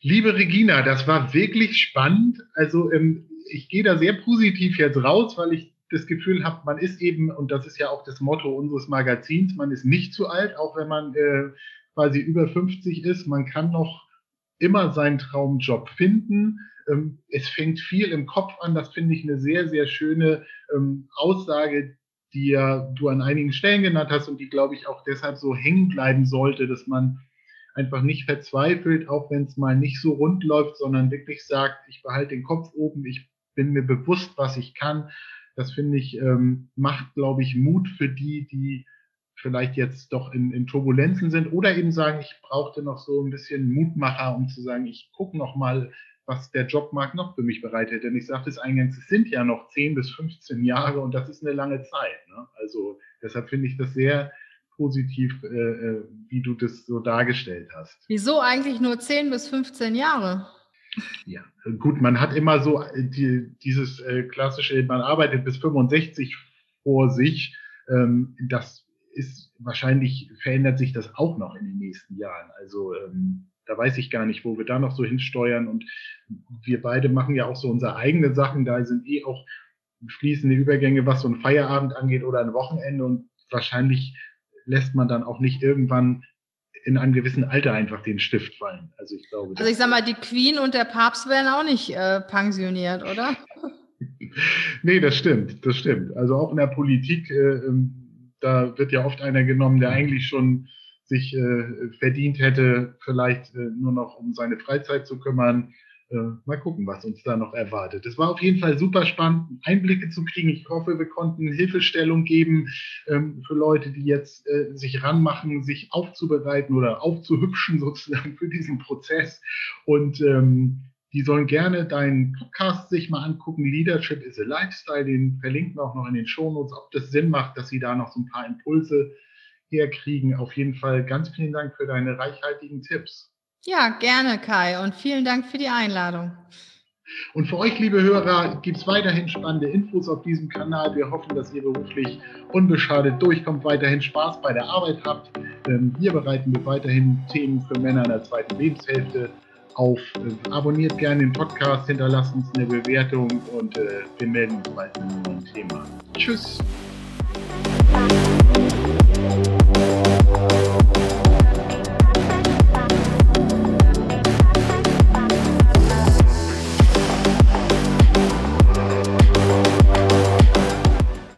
Liebe Regina, das war wirklich spannend. Also ähm, ich gehe da sehr positiv jetzt raus, weil ich das Gefühl habe, man ist eben, und das ist ja auch das Motto unseres Magazins, man ist nicht zu alt, auch wenn man äh, quasi über 50 ist. Man kann noch immer seinen Traumjob finden. Ähm, es fängt viel im Kopf an. Das finde ich eine sehr, sehr schöne ähm, Aussage, die ja du an einigen Stellen genannt hast und die, glaube ich, auch deshalb so hängen bleiben sollte, dass man einfach nicht verzweifelt, auch wenn es mal nicht so rund läuft, sondern wirklich sagt, ich behalte den Kopf oben, ich bin mir bewusst, was ich kann. Das finde ich, ähm, macht, glaube ich, Mut für die, die vielleicht jetzt doch in, in Turbulenzen sind oder eben sagen, ich brauchte noch so ein bisschen Mutmacher, um zu sagen, ich gucke noch mal, was der Jobmarkt noch für mich bereitet. Denn ich sagte es eingangs, es sind ja noch 10 bis 15 Jahre und das ist eine lange Zeit. Ne? Also deshalb finde ich das sehr positiv, äh, äh, wie du das so dargestellt hast. Wieso eigentlich nur 10 bis 15 Jahre? Ja, gut, man hat immer so äh, die, dieses äh, klassische, man arbeitet bis 65 vor sich. Ähm, das ist wahrscheinlich verändert sich das auch noch in den nächsten Jahren. Also ähm, da weiß ich gar nicht, wo wir da noch so hinsteuern. Und wir beide machen ja auch so unsere eigenen Sachen. Da sind eh auch fließende Übergänge, was so ein Feierabend angeht oder ein Wochenende. Und wahrscheinlich lässt man dann auch nicht irgendwann in einem gewissen Alter einfach den Stift fallen. Also ich glaube. Also ich sag mal, die Queen und der Papst werden auch nicht äh, pensioniert, oder? nee, das stimmt, das stimmt. Also auch in der Politik, äh, ähm, da wird ja oft einer genommen, der eigentlich schon sich äh, verdient hätte, vielleicht äh, nur noch um seine Freizeit zu kümmern äh, mal gucken, was uns da noch erwartet. Es war auf jeden Fall super spannend, Einblicke zu kriegen. Ich hoffe, wir konnten Hilfestellung geben ähm, für Leute, die jetzt äh, sich ranmachen, sich aufzubereiten oder aufzuhübschen sozusagen für diesen Prozess. Und ähm, die sollen gerne deinen Podcast sich mal angucken. Leadership is a Lifestyle, den verlinken wir auch noch in den Shownotes, ob das Sinn macht, dass sie da noch so ein paar Impulse herkriegen. Auf jeden Fall ganz vielen Dank für deine reichhaltigen Tipps. Ja, gerne, Kai. Und vielen Dank für die Einladung. Und für euch, liebe Hörer, gibt es weiterhin spannende Infos auf diesem Kanal. Wir hoffen, dass ihr beruflich unbeschadet durchkommt, weiterhin Spaß bei der Arbeit habt. Ähm, wir bereiten mit weiterhin Themen für Männer in der zweiten Lebenshälfte auf. Äh, abonniert gerne den Podcast, hinterlasst uns eine Bewertung und äh, wir melden uns bald mit einem neuen Thema. Tschüss.